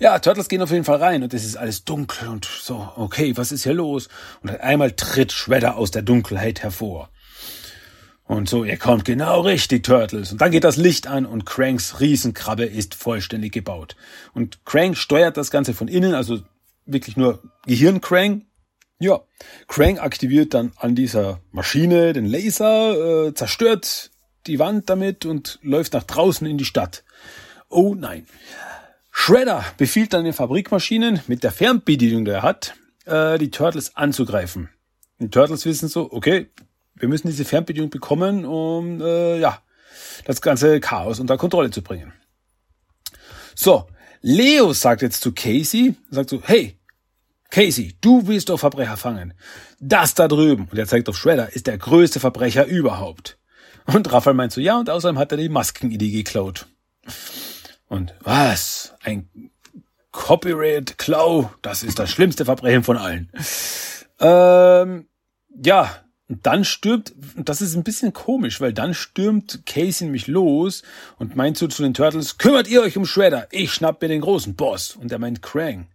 Ja, Turtles gehen auf jeden Fall rein und es ist alles dunkel und so, okay, was ist hier los? Und einmal tritt Shredder aus der Dunkelheit hervor. Und so, ihr kommt genau richtig, Turtles. Und dann geht das Licht an und Cranks Riesenkrabbe ist vollständig gebaut. Und Crank steuert das Ganze von innen, also wirklich nur Gehirncrank. Ja, Crank aktiviert dann an dieser Maschine den Laser, äh, zerstört die Wand damit und läuft nach draußen in die Stadt. Oh nein. Shredder befiehlt dann den Fabrikmaschinen mit der Fernbedienung, die er hat, äh, die Turtles anzugreifen. Die Turtles wissen so, okay, wir müssen diese Fernbedienung bekommen, um äh, ja das ganze Chaos unter Kontrolle zu bringen. So, Leo sagt jetzt zu Casey, sagt so, hey, Casey, du willst doch Verbrecher fangen. Das da drüben, und er zeigt auf Shredder, ist der größte Verbrecher überhaupt. Und Raphael meint so, ja, und außerdem hat er die Maskenidee geklaut. Und was? Ein Copyright Klau? Das ist das schlimmste Verbrechen von allen. Ähm, ja, und dann stürmt, das ist ein bisschen komisch, weil dann stürmt Casey nämlich los und meint so zu den Turtles, kümmert ihr euch um Shredder, ich schnapp mir den großen Boss. Und er meint Krang.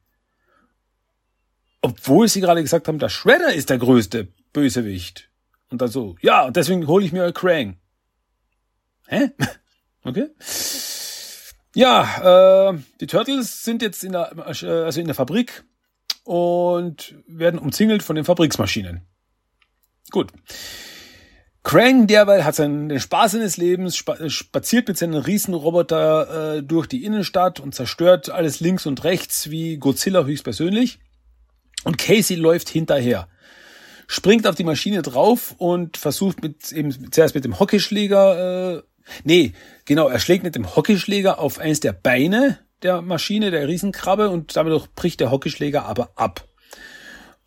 Obwohl sie gerade gesagt haben, der Shredder ist der größte Bösewicht. Und dann so, ja, deswegen hole ich mir Krang. Hä? Okay. Ja, äh, die Turtles sind jetzt in der, äh, also in der Fabrik und werden umzingelt von den Fabriksmaschinen. Gut. Krang derweil hat seinen den Spaß seines Lebens, spaziert mit seinen Riesenroboter äh, durch die Innenstadt und zerstört alles links und rechts wie Godzilla höchstpersönlich. Und Casey läuft hinterher, springt auf die Maschine drauf und versucht mit eben zuerst mit dem Hockeyschläger, äh, nee, genau, er schlägt mit dem Hockeyschläger auf eins der Beine der Maschine, der Riesenkrabbe und damit bricht der Hockeyschläger aber ab.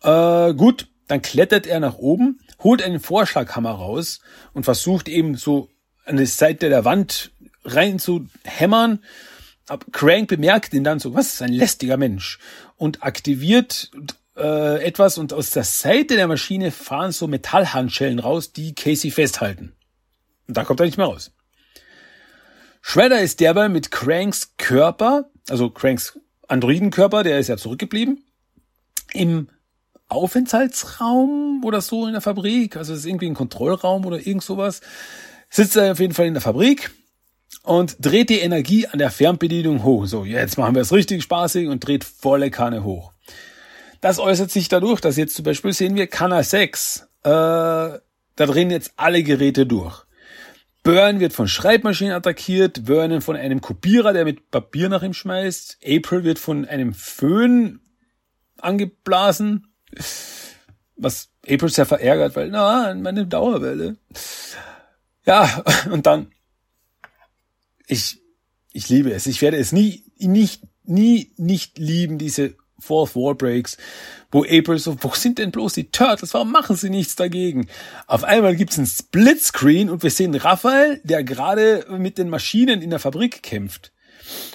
Äh, gut, dann klettert er nach oben holt einen Vorschlaghammer raus und versucht eben so an die Seite der Wand rein zu hämmern. Crank bemerkt ihn dann so, was ist ein lästiger Mensch und aktiviert äh, etwas und aus der Seite der Maschine fahren so Metallhandschellen raus, die Casey festhalten. Und da kommt er nicht mehr raus. Shredder ist derweil mit Cranks Körper, also Cranks Androidenkörper, der ist ja zurückgeblieben, im Aufenthaltsraum oder so in der Fabrik. Also es ist irgendwie ein Kontrollraum oder irgend sowas. Sitzt er auf jeden Fall in der Fabrik und dreht die Energie an der Fernbedienung hoch. So, jetzt machen wir es richtig spaßig und dreht volle Kanne hoch. Das äußert sich dadurch, dass jetzt zum Beispiel sehen wir Kanal 6. Äh, da drehen jetzt alle Geräte durch. Burn wird von Schreibmaschinen attackiert, Vernon von einem Kopierer, der mit Papier nach ihm schmeißt. April wird von einem Föhn angeblasen, was April sehr verärgert, weil, na, meine Dauerwelle. Ja, und dann, ich, ich liebe es. Ich werde es nie, nicht, nie nicht lieben, diese Fourth Wall Breaks, wo April so, wo sind denn bloß die Turtles? Warum machen sie nichts dagegen? Auf einmal gibt's einen Splitscreen und wir sehen Raphael, der gerade mit den Maschinen in der Fabrik kämpft.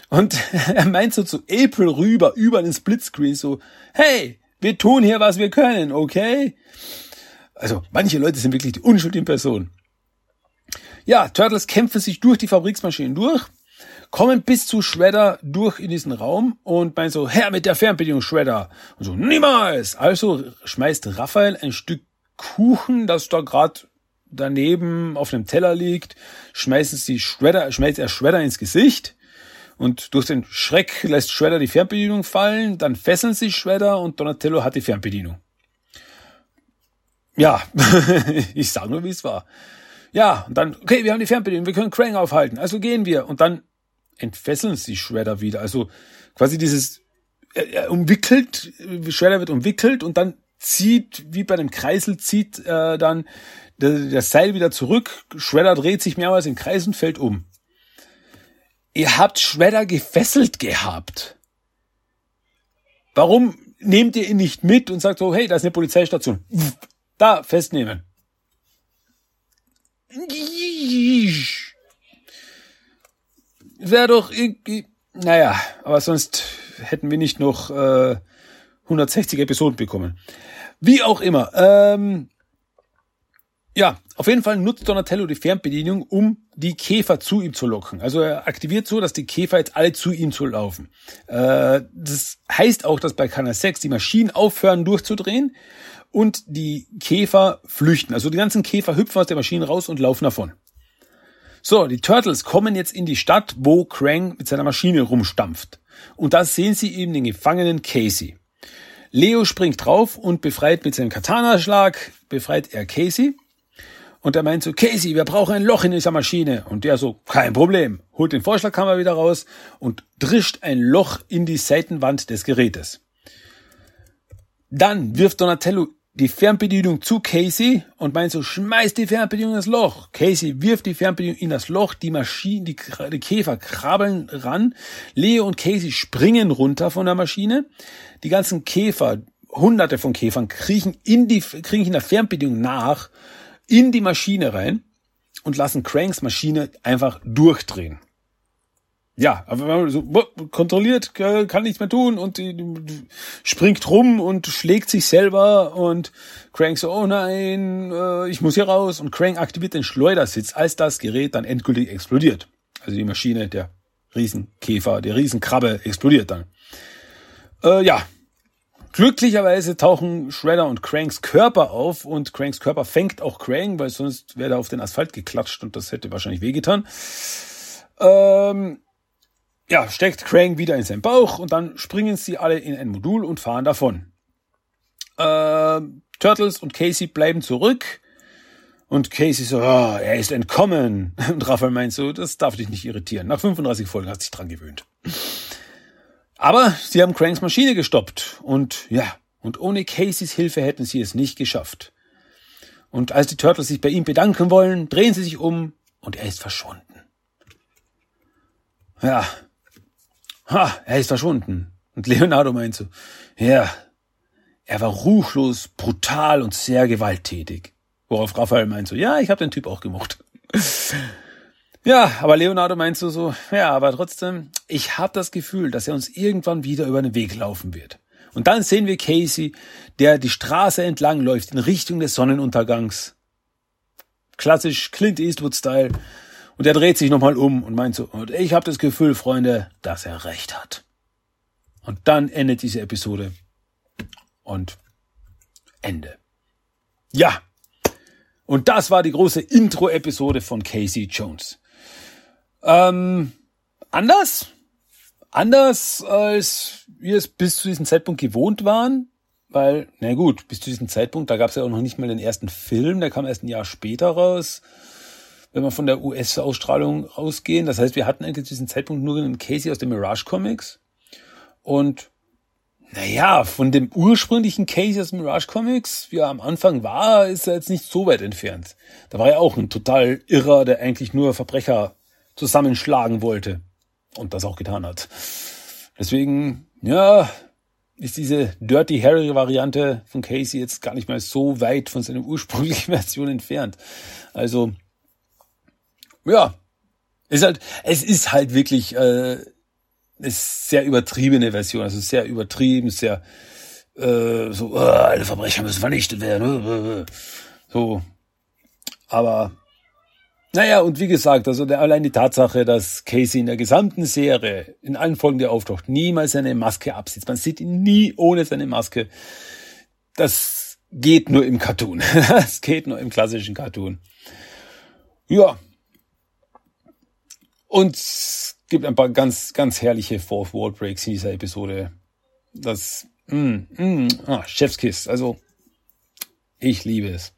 Und er meint so zu April rüber, über den Splitscreen so, hey, wir tun hier, was wir können, okay? Also, manche Leute sind wirklich die Unschuld in Person. Ja, Turtles kämpfen sich durch die Fabriksmaschinen durch, kommen bis zu Shredder durch in diesen Raum und meinen so, Herr mit der Fernbedienung, Shredder. Und so, niemals! Also schmeißt Raphael ein Stück Kuchen, das da gerade daneben auf dem Teller liegt, schmeißen sie Shredder, schmeißt er Shredder ins Gesicht und durch den Schreck lässt Shredder die Fernbedienung fallen, dann fesseln sich Shredder und Donatello hat die Fernbedienung. Ja, ich sage nur, wie es war. Ja, und dann, okay, wir haben die Fernbedienung, wir können Krang aufhalten, also gehen wir. Und dann entfesseln sich Shredder wieder. Also quasi dieses, er, umwickelt, Shredder wird umwickelt und dann zieht, wie bei dem Kreisel, zieht äh, dann das Seil wieder zurück. Shredder dreht sich mehrmals im Kreis und fällt um. Ihr habt Shredder gefesselt gehabt. Warum nehmt ihr ihn nicht mit und sagt so, hey, da ist eine Polizeistation. Da festnehmen. Wäre doch irgendwie, naja, aber sonst hätten wir nicht noch äh, 160 Episoden bekommen. Wie auch immer. Ähm, ja, auf jeden Fall nutzt Donatello die Fernbedienung, um die Käfer zu ihm zu locken. Also er aktiviert so, dass die Käfer jetzt alle zu ihm zu laufen. Äh, das heißt auch, dass bei Kanal 6 die Maschinen aufhören durchzudrehen und die Käfer flüchten. Also die ganzen Käfer hüpfen aus der Maschine raus und laufen davon. So, die Turtles kommen jetzt in die Stadt, wo Krang mit seiner Maschine rumstampft. Und da sehen sie eben den Gefangenen Casey. Leo springt drauf und befreit mit seinem Katana-Schlag, befreit er Casey. Und er meint so, Casey, wir brauchen ein Loch in dieser Maschine. Und der so, kein Problem, holt den Vorschlaghammer wieder raus und drischt ein Loch in die Seitenwand des Gerätes. Dann wirft Donatello die Fernbedienung zu Casey und meint so, schmeiß die Fernbedienung in das Loch. Casey wirft die Fernbedienung in das Loch, die Maschine, die, die Käfer krabbeln ran. Leo und Casey springen runter von der Maschine. Die ganzen Käfer, hunderte von Käfern, kriechen in die, kriechen in der Fernbedienung nach, in die Maschine rein und lassen Cranks Maschine einfach durchdrehen ja, aber wenn man so kontrolliert, kann nichts mehr tun und springt rum und schlägt sich selber und Crank so, oh nein, äh, ich muss hier raus und Crank aktiviert den Schleudersitz, als das Gerät dann endgültig explodiert. Also die Maschine, der Riesenkäfer, der Riesenkrabbe explodiert dann. Äh, ja, glücklicherweise tauchen Shredder und Cranks Körper auf und Cranks Körper fängt auch Crank, weil sonst wäre er auf den Asphalt geklatscht und das hätte wahrscheinlich wehgetan. Ähm, ja, steckt Krang wieder in seinen Bauch und dann springen sie alle in ein Modul und fahren davon. Äh, Turtles und Casey bleiben zurück. Und Casey so, oh, er ist entkommen. Und Raphael meint so, das darf dich nicht irritieren. Nach 35 Folgen hat sich dran gewöhnt. Aber sie haben Cranks Maschine gestoppt. Und ja, und ohne Caseys Hilfe hätten sie es nicht geschafft. Und als die Turtles sich bei ihm bedanken wollen, drehen sie sich um und er ist verschwunden. Ja, Ha, er ist verschwunden. Und Leonardo meint so, ja, er war ruchlos, brutal und sehr gewalttätig. Worauf Raphael meint so, ja, ich habe den Typ auch gemocht. ja, aber Leonardo meint so, so, ja, aber trotzdem, ich habe das Gefühl, dass er uns irgendwann wieder über den Weg laufen wird. Und dann sehen wir Casey, der die Straße entlang läuft in Richtung des Sonnenuntergangs. Klassisch Clint Eastwood-Style. Und er dreht sich nochmal um und meint so, und ich habe das Gefühl, Freunde, dass er recht hat. Und dann endet diese Episode Und Ende. Ja. Und das war die große Intro-Episode von Casey Jones. Ähm, anders? Anders als wir es bis zu diesem Zeitpunkt gewohnt waren. Weil, na gut, bis zu diesem Zeitpunkt, da gab es ja auch noch nicht mal den ersten Film, der kam erst ein Jahr später raus, wenn wir von der US-Ausstrahlung rausgehen. Das heißt, wir hatten eigentlich zu diesem Zeitpunkt nur einen Casey aus den Mirage Comics. Und naja, von dem ursprünglichen Casey aus Mirage Comics, wie er am Anfang war, ist er jetzt nicht so weit entfernt. Da war er auch ein total Irrer, der eigentlich nur Verbrecher zusammenschlagen wollte. Und das auch getan hat. Deswegen, ja, ist diese Dirty Harry Variante von Casey jetzt gar nicht mal so weit von seiner ursprünglichen Version entfernt. Also, ja, ist halt, es ist halt wirklich äh, ist sehr übertriebene Version, also sehr übertrieben, sehr äh, so, äh, alle Verbrecher müssen vernichtet werden. Äh, äh, so. Aber naja, und wie gesagt, also der, allein die Tatsache, dass Casey in der gesamten Serie, in allen Folgen, die auftaucht, niemals seine Maske absitzt. Man sieht ihn nie ohne seine Maske. Das geht nur im Cartoon. Das geht nur im klassischen Cartoon. Ja. Und gibt ein paar ganz, ganz herrliche Fourth Wall Breaks in dieser Episode. Das, mm, mm, ah, Chefskiss. Also, ich liebe es.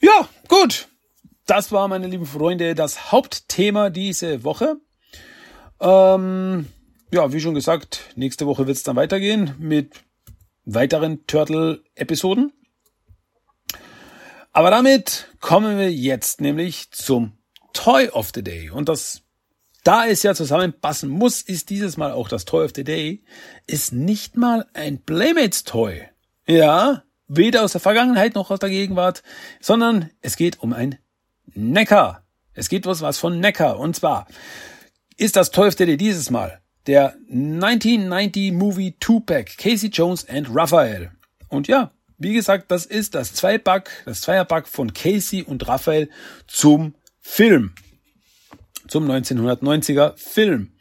Ja, gut. Das war, meine lieben Freunde, das Hauptthema diese Woche. Ähm, ja, wie schon gesagt, nächste Woche wird es dann weitergehen mit weiteren Turtle-Episoden. Aber damit kommen wir jetzt nämlich zum Toy of the Day. Und das da es ja zusammenpassen muss, ist dieses Mal auch das Toy of the Day, ist nicht mal ein Playmates Toy. Ja, weder aus der Vergangenheit noch aus der Gegenwart, sondern es geht um ein Neckar. Es geht was, was von Neckar. Und zwar ist das Toy of the Day dieses Mal der 1990 Movie Two-Pack Casey Jones and Raphael. Und ja, wie gesagt, das ist das Zweipack, das Zweierpack von Casey und Raphael zum Film zum 1990er Film.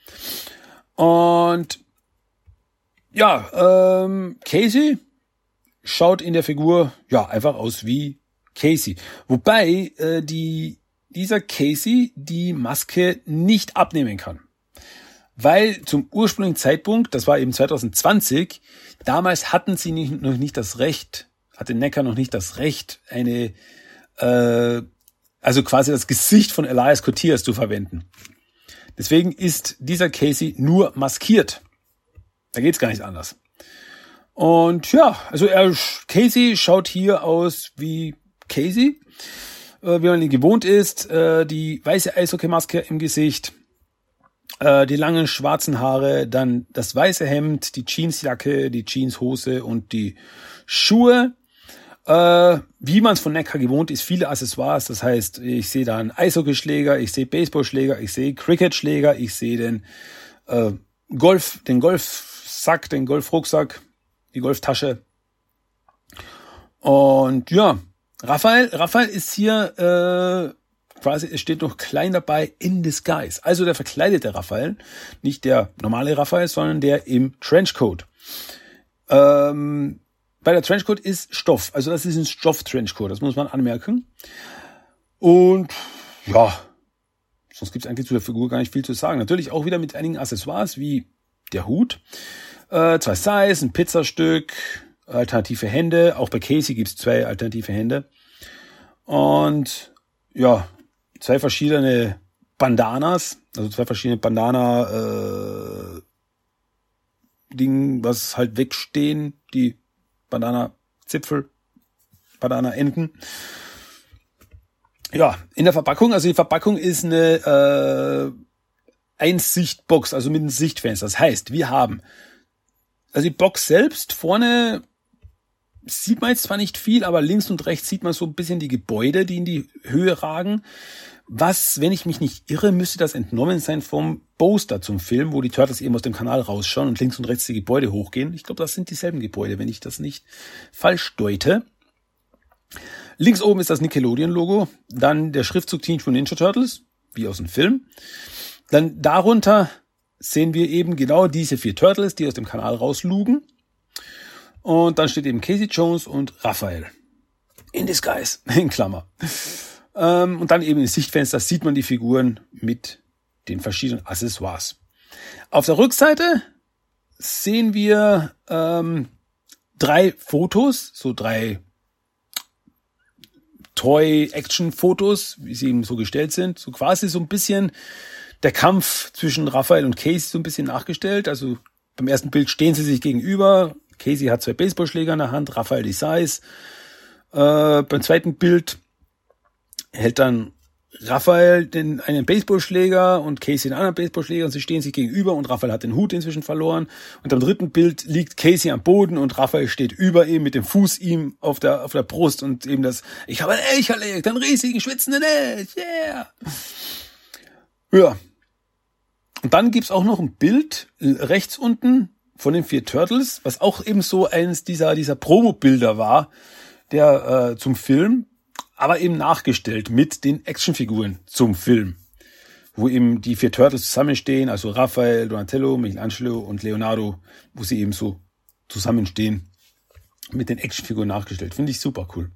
Und ja, ähm, Casey schaut in der Figur ja einfach aus wie Casey. Wobei äh, die, dieser Casey die Maske nicht abnehmen kann. Weil zum ursprünglichen Zeitpunkt, das war eben 2020, damals hatten sie nicht, noch nicht das Recht, hatte Necker noch nicht das Recht, eine äh, also quasi das Gesicht von Elias Cotias zu verwenden. Deswegen ist dieser Casey nur maskiert. Da geht's gar nicht anders. Und ja, also er, Casey schaut hier aus wie Casey, äh, wie man ihn gewohnt ist. Äh, die weiße Eishockeymaske im Gesicht, äh, die langen schwarzen Haare, dann das weiße Hemd, die Jeansjacke, die Jeanshose und die Schuhe. Äh, wie man es von Neckar gewohnt ist, viele Accessoires. Das heißt, ich sehe da einen Eishockeyschläger, ich sehe Baseballschläger, ich sehe Cricketschläger, ich sehe den äh, Golf, den Golfsack, den Golfrucksack, die Golftasche. Und ja, Raphael, Raphael ist hier äh, quasi, es steht noch klein dabei in disguise. Also der verkleidete Raphael, nicht der normale Raphael, sondern der im Trenchcoat. Ähm, bei der Trenchcoat ist Stoff. Also das ist ein Stoff-Trenchcoat, das muss man anmerken. Und ja, sonst gibt es eigentlich zu der Figur gar nicht viel zu sagen. Natürlich auch wieder mit einigen Accessoires wie der Hut, äh, zwei Size, ein Pizzastück, alternative Hände. Auch bei Casey gibt's zwei alternative Hände. Und ja, zwei verschiedene Bandanas, also zwei verschiedene Bandana äh, Dingen, was halt wegstehen, die Banana-Zipfel, Banana-Enden. Ja, in der Verpackung, also die Verpackung ist eine äh, Einsichtbox, also mit einem Sichtfenster. Das heißt, wir haben, also die Box selbst vorne sieht man jetzt zwar nicht viel, aber links und rechts sieht man so ein bisschen die Gebäude, die in die Höhe ragen. Was, wenn ich mich nicht irre, müsste das entnommen sein vom Poster zum Film, wo die Turtles eben aus dem Kanal rausschauen und links und rechts die Gebäude hochgehen. Ich glaube, das sind dieselben Gebäude, wenn ich das nicht falsch deute. Links oben ist das Nickelodeon-Logo, dann der Schriftzug Teenage Mutant Ninja Turtles, wie aus dem Film. Dann darunter sehen wir eben genau diese vier Turtles, die aus dem Kanal rauslugen. Und dann steht eben Casey Jones und Raphael. In disguise, in Klammer. Ähm, und dann eben im Sichtfenster sieht man die Figuren mit den verschiedenen Accessoires. Auf der Rückseite sehen wir ähm, drei Fotos, so drei Toy-Action-Fotos, wie sie eben so gestellt sind. So quasi so ein bisschen der Kampf zwischen Raphael und Casey so ein bisschen nachgestellt. Also beim ersten Bild stehen sie sich gegenüber. Casey hat zwei Baseballschläger in der Hand, Raphael die Size. Äh, beim zweiten Bild hält dann Raphael den einen Baseballschläger und Casey den anderen Baseballschläger und sie stehen sich gegenüber und Raphael hat den Hut inzwischen verloren. Und am dritten Bild liegt Casey am Boden und Raphael steht über ihm mit dem Fuß ihm auf der, auf der Brust und eben das, ich habe ein Elch erlegt, einen riesigen schwitzenden Elch, yeah. Ja. Und dann gibt's auch noch ein Bild rechts unten von den vier Turtles, was auch eben so eines dieser, dieser Promo-Bilder war, der äh, zum Film aber eben nachgestellt mit den Actionfiguren zum Film, wo eben die vier Turtles zusammenstehen, also Raphael, Donatello, Michelangelo und Leonardo, wo sie eben so zusammenstehen, mit den Actionfiguren nachgestellt. Finde ich super cool.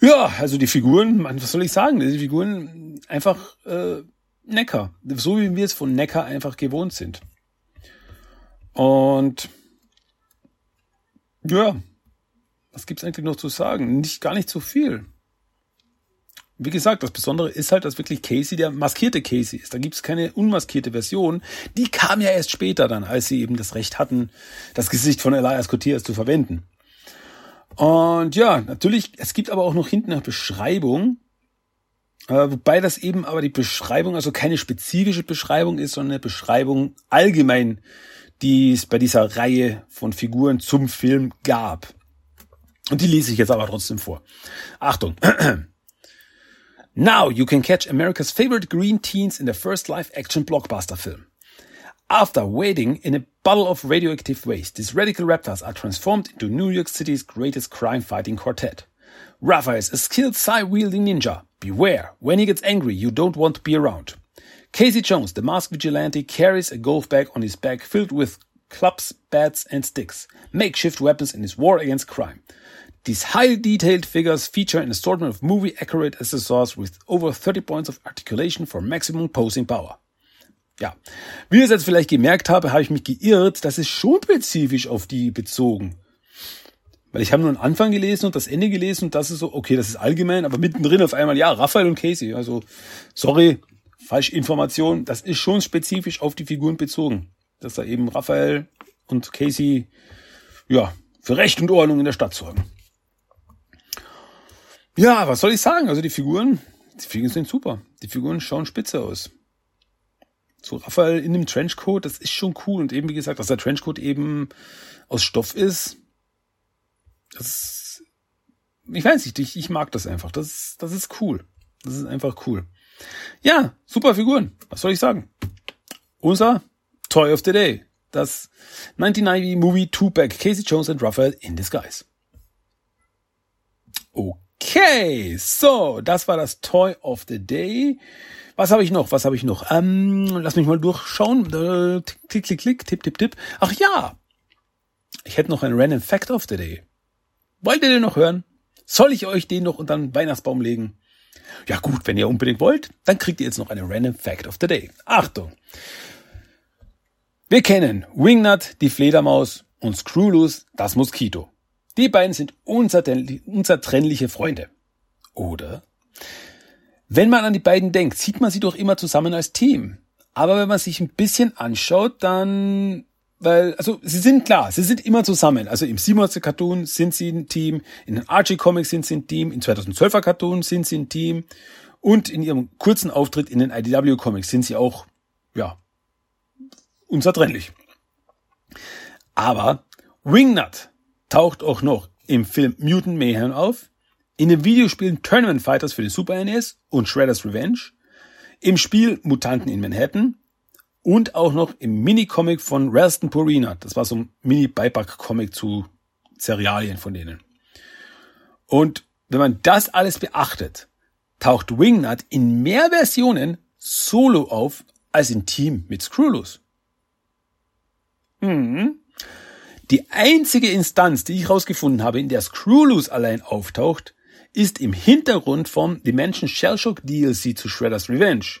Ja, also die Figuren, was soll ich sagen? Die Figuren einfach äh, Necker, so wie wir es von Necker einfach gewohnt sind. Und ja, was gibt's eigentlich noch zu sagen? Nicht gar nicht so viel. Wie gesagt, das Besondere ist halt, dass wirklich Casey der maskierte Casey ist. Da gibt's keine unmaskierte Version. Die kam ja erst später dann, als sie eben das Recht hatten, das Gesicht von Elias Cotiers zu verwenden. Und ja, natürlich, es gibt aber auch noch hinten eine Beschreibung, äh, wobei das eben aber die Beschreibung, also keine spezifische Beschreibung ist, sondern eine Beschreibung allgemein, die es bei dieser Reihe von Figuren zum Film gab. Und die lese ich jetzt aber trotzdem vor. Achtung. Now you can catch America's favorite green teens in their first live-action blockbuster film. After wading in a bottle of radioactive waste, these radical raptors are transformed into New York City's greatest crime-fighting quartet. Raphael is a skilled psi-wielding ninja. Beware, when he gets angry, you don't want to be around. Casey Jones, the masked vigilante, carries a golf bag on his back filled with clubs, bats, and sticks, makeshift weapons in his war against crime. These highly detailed figures feature an assortment of movie accurate accessories with over 30 points of articulation for maximum posing power. Ja, wie ihr es jetzt vielleicht gemerkt habe, habe ich mich geirrt, das ist schon spezifisch auf die bezogen. Weil ich habe nur den Anfang gelesen und das Ende gelesen und das ist so, okay, das ist allgemein, aber mittendrin auf einmal, ja, Raphael und Casey. Also, sorry, falsche Information, das ist schon spezifisch auf die Figuren bezogen. Dass da eben Raphael und Casey, ja, für Recht und Ordnung in der Stadt sorgen. Ja, was soll ich sagen? Also die Figuren, die Figuren sind super. Die Figuren schauen spitze aus. So Raphael in dem Trenchcoat, das ist schon cool. Und eben, wie gesagt, dass der Trenchcoat eben aus Stoff ist, das, ich weiß nicht, ich, ich mag das einfach. Das, das ist cool. Das ist einfach cool. Ja, super Figuren. Was soll ich sagen? Unser Toy of the Day. Das 1990 Movie Two-Pack Casey Jones and Raphael in Disguise. Okay. So, das war das Toy of the Day. Was habe ich noch? Was habe ich noch? Ähm, lass mich mal durchschauen. Äh, klick, klick, klick, tipp, tipp, tipp. Ach ja, ich hätte noch einen Random Fact of the Day. Wollt ihr den noch hören? Soll ich euch den noch unter den Weihnachtsbaum legen? Ja gut, wenn ihr unbedingt wollt, dann kriegt ihr jetzt noch einen Random Fact of the Day. Achtung! Wir kennen Wingnut, die Fledermaus und Screwloose, das Moskito. Die beiden sind unzertrennliche Freunde. Oder? Wenn man an die beiden denkt, sieht man sie doch immer zusammen als Team. Aber wenn man sich ein bisschen anschaut, dann, weil, also, sie sind klar, sie sind immer zusammen. Also im 700 Cartoon sind sie ein Team, in den Archie Comics sind sie ein Team, in 2012er Cartoon sind sie ein Team und in ihrem kurzen Auftritt in den IDW Comics sind sie auch, ja, unzertrennlich. Aber Wingnut taucht auch noch im Film Mutant Mayhem auf, in den Videospielen Tournament Fighters für den Super NES und Shredder's Revenge, im Spiel Mutanten in Manhattan und auch noch im Mini-Comic von Ralston Purina. Das war so ein Mini-Beipack-Comic zu Serialien von denen. Und wenn man das alles beachtet, taucht Wingnut in mehr Versionen solo auf als im Team mit Screwloose. Hm. Die einzige Instanz, die ich herausgefunden habe, in der Screwloose allein auftaucht, ist im Hintergrund vom Dimension Shellshock DLC zu Shredder's Revenge.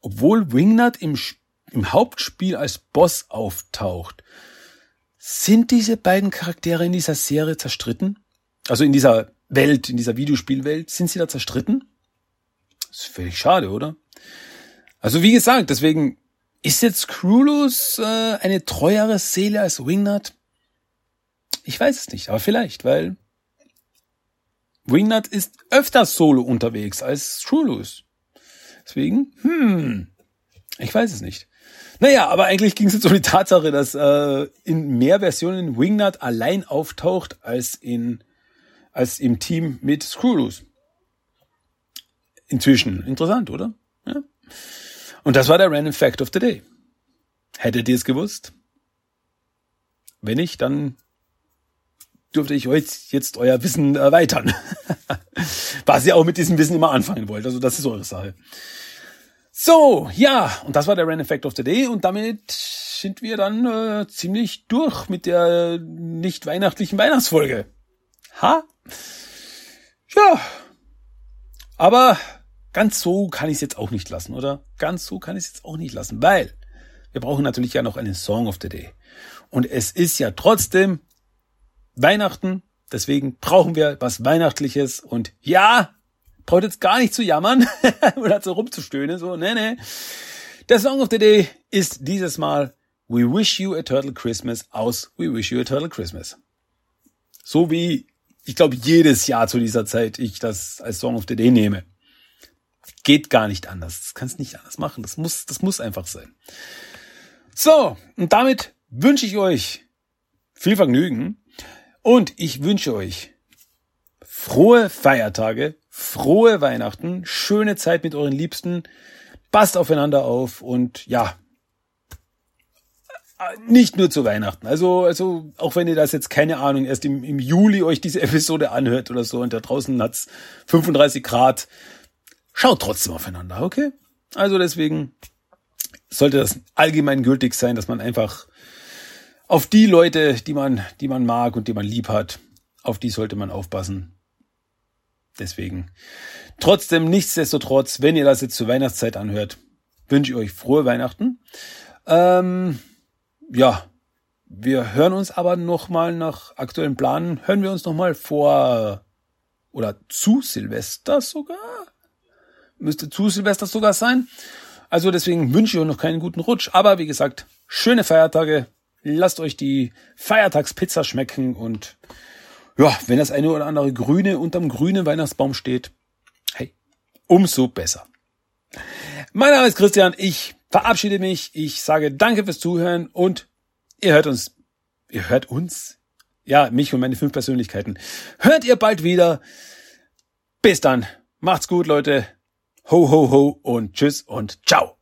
Obwohl Wingnut im, im Hauptspiel als Boss auftaucht. Sind diese beiden Charaktere in dieser Serie zerstritten? Also in dieser Welt, in dieser Videospielwelt, sind sie da zerstritten? Das ist völlig schade, oder? Also wie gesagt, deswegen ist jetzt Krulus äh, eine treuere Seele als Wingnut? Ich weiß es nicht, aber vielleicht, weil Wingnut ist öfters solo unterwegs als Krulus. Deswegen, hm, ich weiß es nicht. Naja, aber eigentlich ging es jetzt um die Tatsache, dass äh, in mehr Versionen Wingnut allein auftaucht als in als im Team mit Screwloose. Inzwischen interessant, oder? Ja. Und das war der Random Fact of the Day. Hättet ihr es gewusst? Wenn nicht, dann dürfte ich euch jetzt euer Wissen erweitern. Was ihr auch mit diesem Wissen immer anfangen wollt. Also das ist eure Sache. So, ja, und das war der Random Fact of the Day und damit sind wir dann äh, ziemlich durch mit der nicht weihnachtlichen Weihnachtsfolge. Ha? Ja. Aber Ganz so kann ich es jetzt auch nicht lassen, oder? Ganz so kann ich es jetzt auch nicht lassen, weil wir brauchen natürlich ja noch einen Song of the Day. Und es ist ja trotzdem Weihnachten, deswegen brauchen wir was Weihnachtliches. Und ja, braucht jetzt gar nicht zu jammern oder so rumzustöhnen, so, nee, nee. Der Song of the Day ist dieses Mal We Wish You a Turtle Christmas aus We Wish You a Turtle Christmas. So wie, ich glaube, jedes Jahr zu dieser Zeit ich das als Song of the Day nehme. Geht gar nicht anders. Das kannst nicht anders machen. Das muss, das muss einfach sein. So, und damit wünsche ich euch viel Vergnügen und ich wünsche euch frohe Feiertage, frohe Weihnachten, schöne Zeit mit euren Liebsten, passt aufeinander auf und ja, nicht nur zu Weihnachten. Also, also auch wenn ihr das jetzt keine Ahnung erst im, im Juli euch diese Episode anhört oder so und da draußen hat's 35 Grad, schaut trotzdem aufeinander, okay? Also deswegen sollte das allgemein gültig sein, dass man einfach auf die Leute, die man, die man mag und die man lieb hat, auf die sollte man aufpassen. Deswegen. Trotzdem, nichtsdestotrotz, wenn ihr das jetzt zur Weihnachtszeit anhört, wünsche ich euch frohe Weihnachten. Ähm, ja, wir hören uns aber nochmal nach aktuellen Planen, hören wir uns nochmal vor oder zu Silvester sogar müsste zu Silvester sogar sein. Also deswegen wünsche ich euch noch keinen guten Rutsch. Aber wie gesagt, schöne Feiertage. Lasst euch die Feiertagspizza schmecken und ja, wenn das eine oder andere Grüne unterm grünen Weihnachtsbaum steht, hey, umso besser. Mein Name ist Christian. Ich verabschiede mich. Ich sage danke fürs Zuhören und ihr hört uns, ihr hört uns, ja, mich und meine fünf Persönlichkeiten. Hört ihr bald wieder. Bis dann. Macht's gut, Leute. Ho, ho, ho und tschüss und ciao.